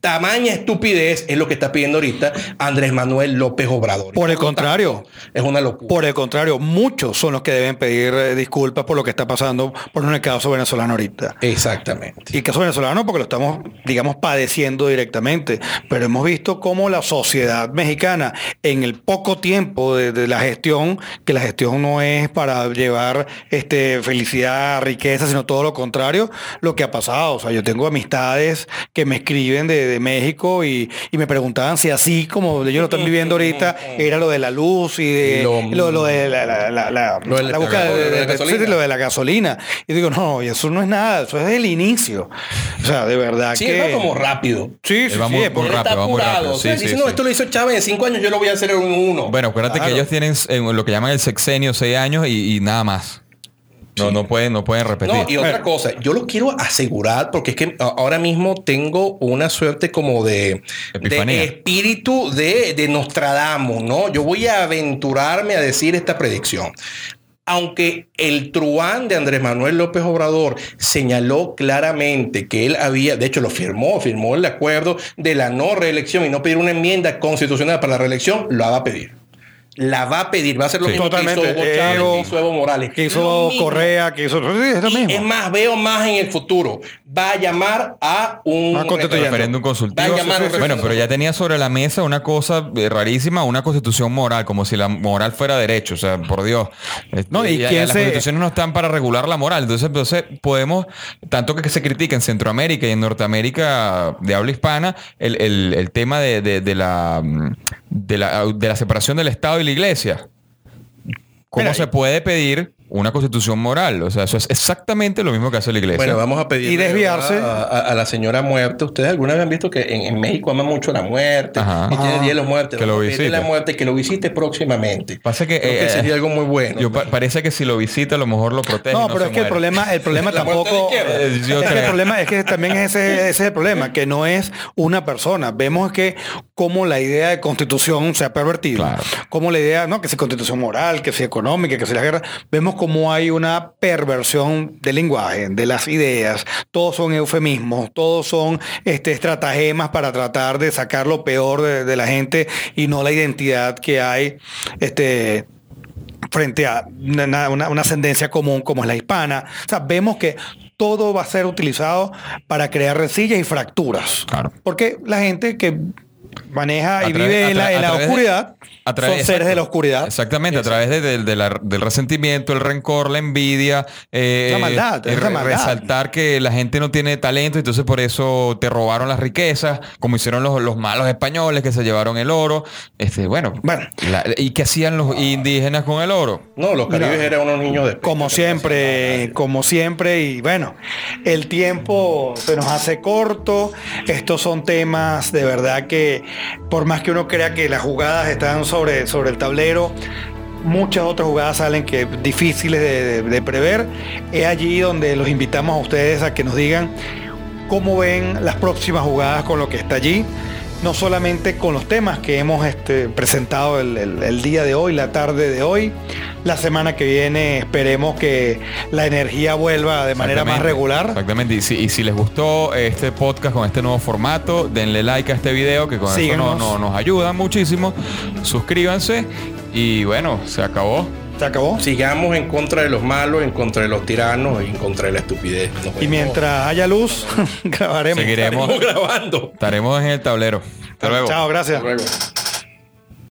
Speaker 3: Tamaña estupidez es lo que está pidiendo ahorita Andrés Manuel López Obrador.
Speaker 1: Por el contrario.
Speaker 3: Es una locura.
Speaker 1: Por el contrario, muchos son los que deben pedir eh, disculpas por lo que está pasando por el caso venezolano ahorita.
Speaker 3: Exactamente.
Speaker 1: Y caso venezolano porque lo estamos, digamos, padeciendo directamente. Pero hemos visto cómo la sociedad mexicana, en el poco tiempo de, de la gestión, que la gestión no es para llevar este, felicidad, riqueza, sino todo lo contrario, lo que ha pasado. O sea, yo tengo amistades que me escriben de, de México y, y me preguntaban si así como ellos lo están viviendo ahorita, era lo de la luz y de
Speaker 3: Lo-
Speaker 1: lo, lo de la, la, la, la-
Speaker 3: Lo de la-
Speaker 1: la búsqueda
Speaker 3: de
Speaker 1: sí, lo de la gasolina. Y digo, no, y eso no es nada, eso es el inicio. O sea, de verdad
Speaker 3: Sí,
Speaker 1: que...
Speaker 3: va como rápido.
Speaker 1: Sí, sí,
Speaker 2: va
Speaker 1: sí,
Speaker 2: muy-
Speaker 3: está
Speaker 2: rápido, va muy
Speaker 3: apurado.
Speaker 2: rápido.
Speaker 3: O sea,
Speaker 2: Sí, sí,
Speaker 3: no,
Speaker 2: sí.
Speaker 3: esto lo hizo Chávez en cinco años, yo lo voy a hacer en uno.
Speaker 2: Bueno, acuérdate
Speaker 1: Claro.
Speaker 2: que ellos tienen en lo que llaman el sexenio, seis años y, y nada más. No, no pueden, no pueden repetir.
Speaker 3: No, y otra cosa, yo lo quiero asegurar porque es que ahora mismo tengo una suerte como de, de espíritu de, de Nostradamus, ¿no? Yo voy a aventurarme a decir esta predicción. Aunque el truán de Andrés Manuel López Obrador señaló claramente que él había, de hecho lo firmó, firmó el acuerdo de la no reelección y no pedir una enmienda constitucional para la reelección, lo va a pedir. La va a pedir, va a hacer lo
Speaker 2: Sí.
Speaker 3: mismo
Speaker 1: Totalmente.
Speaker 3: que hizo Hugo Chávez,
Speaker 1: Evo,
Speaker 3: que hizo Evo Morales.
Speaker 1: que hizo. Correa, que hizo... Sí, es lo
Speaker 3: Y
Speaker 1: mismo.
Speaker 3: es más, veo más en el futuro. Va a llamar a un
Speaker 1: Ah,
Speaker 2: referéndum
Speaker 3: Va a
Speaker 2: consultivo.
Speaker 3: llamar a un
Speaker 2: Bueno, pero ya tenía sobre la mesa una cosa eh, rarísima, una constitución moral, como si la moral fuera derecho. O sea, por Dios. Este,
Speaker 1: No, y
Speaker 2: ya-
Speaker 1: quién
Speaker 2: ya las
Speaker 1: se-
Speaker 2: constituciones no están para regular la moral. Entonces, entonces podemos, tanto que se critica en Centroamérica y en Norteamérica de habla hispana, el, el- el tema de, de- de la, mm, de, la, de la separación del Estado y la Iglesia. ¿Cómo
Speaker 1: Mira,
Speaker 2: se puede pedir una constitución moral? O sea, eso es exactamente lo mismo que hace la Iglesia.
Speaker 3: Bueno, vamos a pedir
Speaker 1: Y desviarse.
Speaker 3: a, a- a la señora muerte. Ustedes alguna vez han visto que en, en México aman mucho la muerte.
Speaker 2: Ajá.
Speaker 3: Y tiene
Speaker 1: Ajá.
Speaker 3: Día de los Muertos.
Speaker 2: Que lo visite.
Speaker 3: la muerte que lo visite próximamente.
Speaker 2: Pasa que,
Speaker 3: Creo que
Speaker 2: eh,
Speaker 3: sería algo muy bueno.
Speaker 2: Yo pa- parece que si lo visita a lo mejor lo protege.
Speaker 1: No, pero es que el problema, el problema tampoco.
Speaker 2: Eh, yo
Speaker 1: es que
Speaker 2: creo.
Speaker 1: el problema es que también es ese, ese es el problema, que no es una persona. Vemos que como la idea de constitución se ha pervertido.
Speaker 2: Claro.
Speaker 1: Como la idea, no, que si constitución moral, que si económica, que si la guerra. Vemos como hay una perversión del lenguaje, de las ideas. Todos son eufemismos, todos son este, estratagemas para tratar de sacar lo peor de, de la gente y no la identidad que hay. Este, frente a una, una- una ascendencia común como es la hispana. O sea, vemos que todo va a ser utilizado para crear rencillas y fracturas.
Speaker 2: Claro.
Speaker 1: Porque la gente que maneja
Speaker 2: A
Speaker 1: y
Speaker 2: través-
Speaker 1: vive en la,
Speaker 2: tra-
Speaker 1: en
Speaker 2: a
Speaker 1: la
Speaker 2: través de-
Speaker 1: oscuridad
Speaker 2: a través-
Speaker 1: son seres de la oscuridad.
Speaker 2: Exactamente, a través de- de- de la- del resentimiento, el rencor, la envidia. eh,
Speaker 1: La maldad,
Speaker 2: eh,
Speaker 1: es la
Speaker 2: re-
Speaker 1: maldad.
Speaker 2: Resaltar que la gente no tiene talento, entonces por eso te robaron las riquezas, como hicieron los, los malos españoles que se llevaron el oro. Este, bueno,
Speaker 1: Bueno.
Speaker 2: la- ¿y qué hacían los indígenas con el oro?
Speaker 3: No, los caribes
Speaker 1: Mira,
Speaker 3: eran unos niños de
Speaker 1: Como siempre, como siempre, y bueno, el tiempo se nos hace corto. Estos son temas de verdad que, por más que uno crea que las jugadas están sobre, sobre el tablero, muchas otras jugadas salen que difíciles de, de- prever. Es allí donde los invitamos a ustedes a que nos digan cómo ven las próximas jugadas con lo que está allí. No solamente con los temas que hemos este, presentado el día de hoy, la tarde de hoy. La semana que viene esperemos que la energía vuelva de manera más regular.
Speaker 2: Exactamente. Y si, y si les gustó este podcast con este nuevo formato, denle like a este video que con eso nos, ayudan muchísimo. Suscríbanse y bueno, se acabó.
Speaker 1: ¿Se acabó?
Speaker 3: Sigamos en contra de los malos, en contra de los tiranos y en contra de la estupidez. Nos
Speaker 1: Y
Speaker 3: vemos.
Speaker 1: mientras haya luz, grabaremos.
Speaker 2: Seguiremos.
Speaker 3: Estaremos grabando.
Speaker 2: Estaremos en el tablero. Hasta luego.
Speaker 1: Chao, gracias.
Speaker 3: Hasta luego.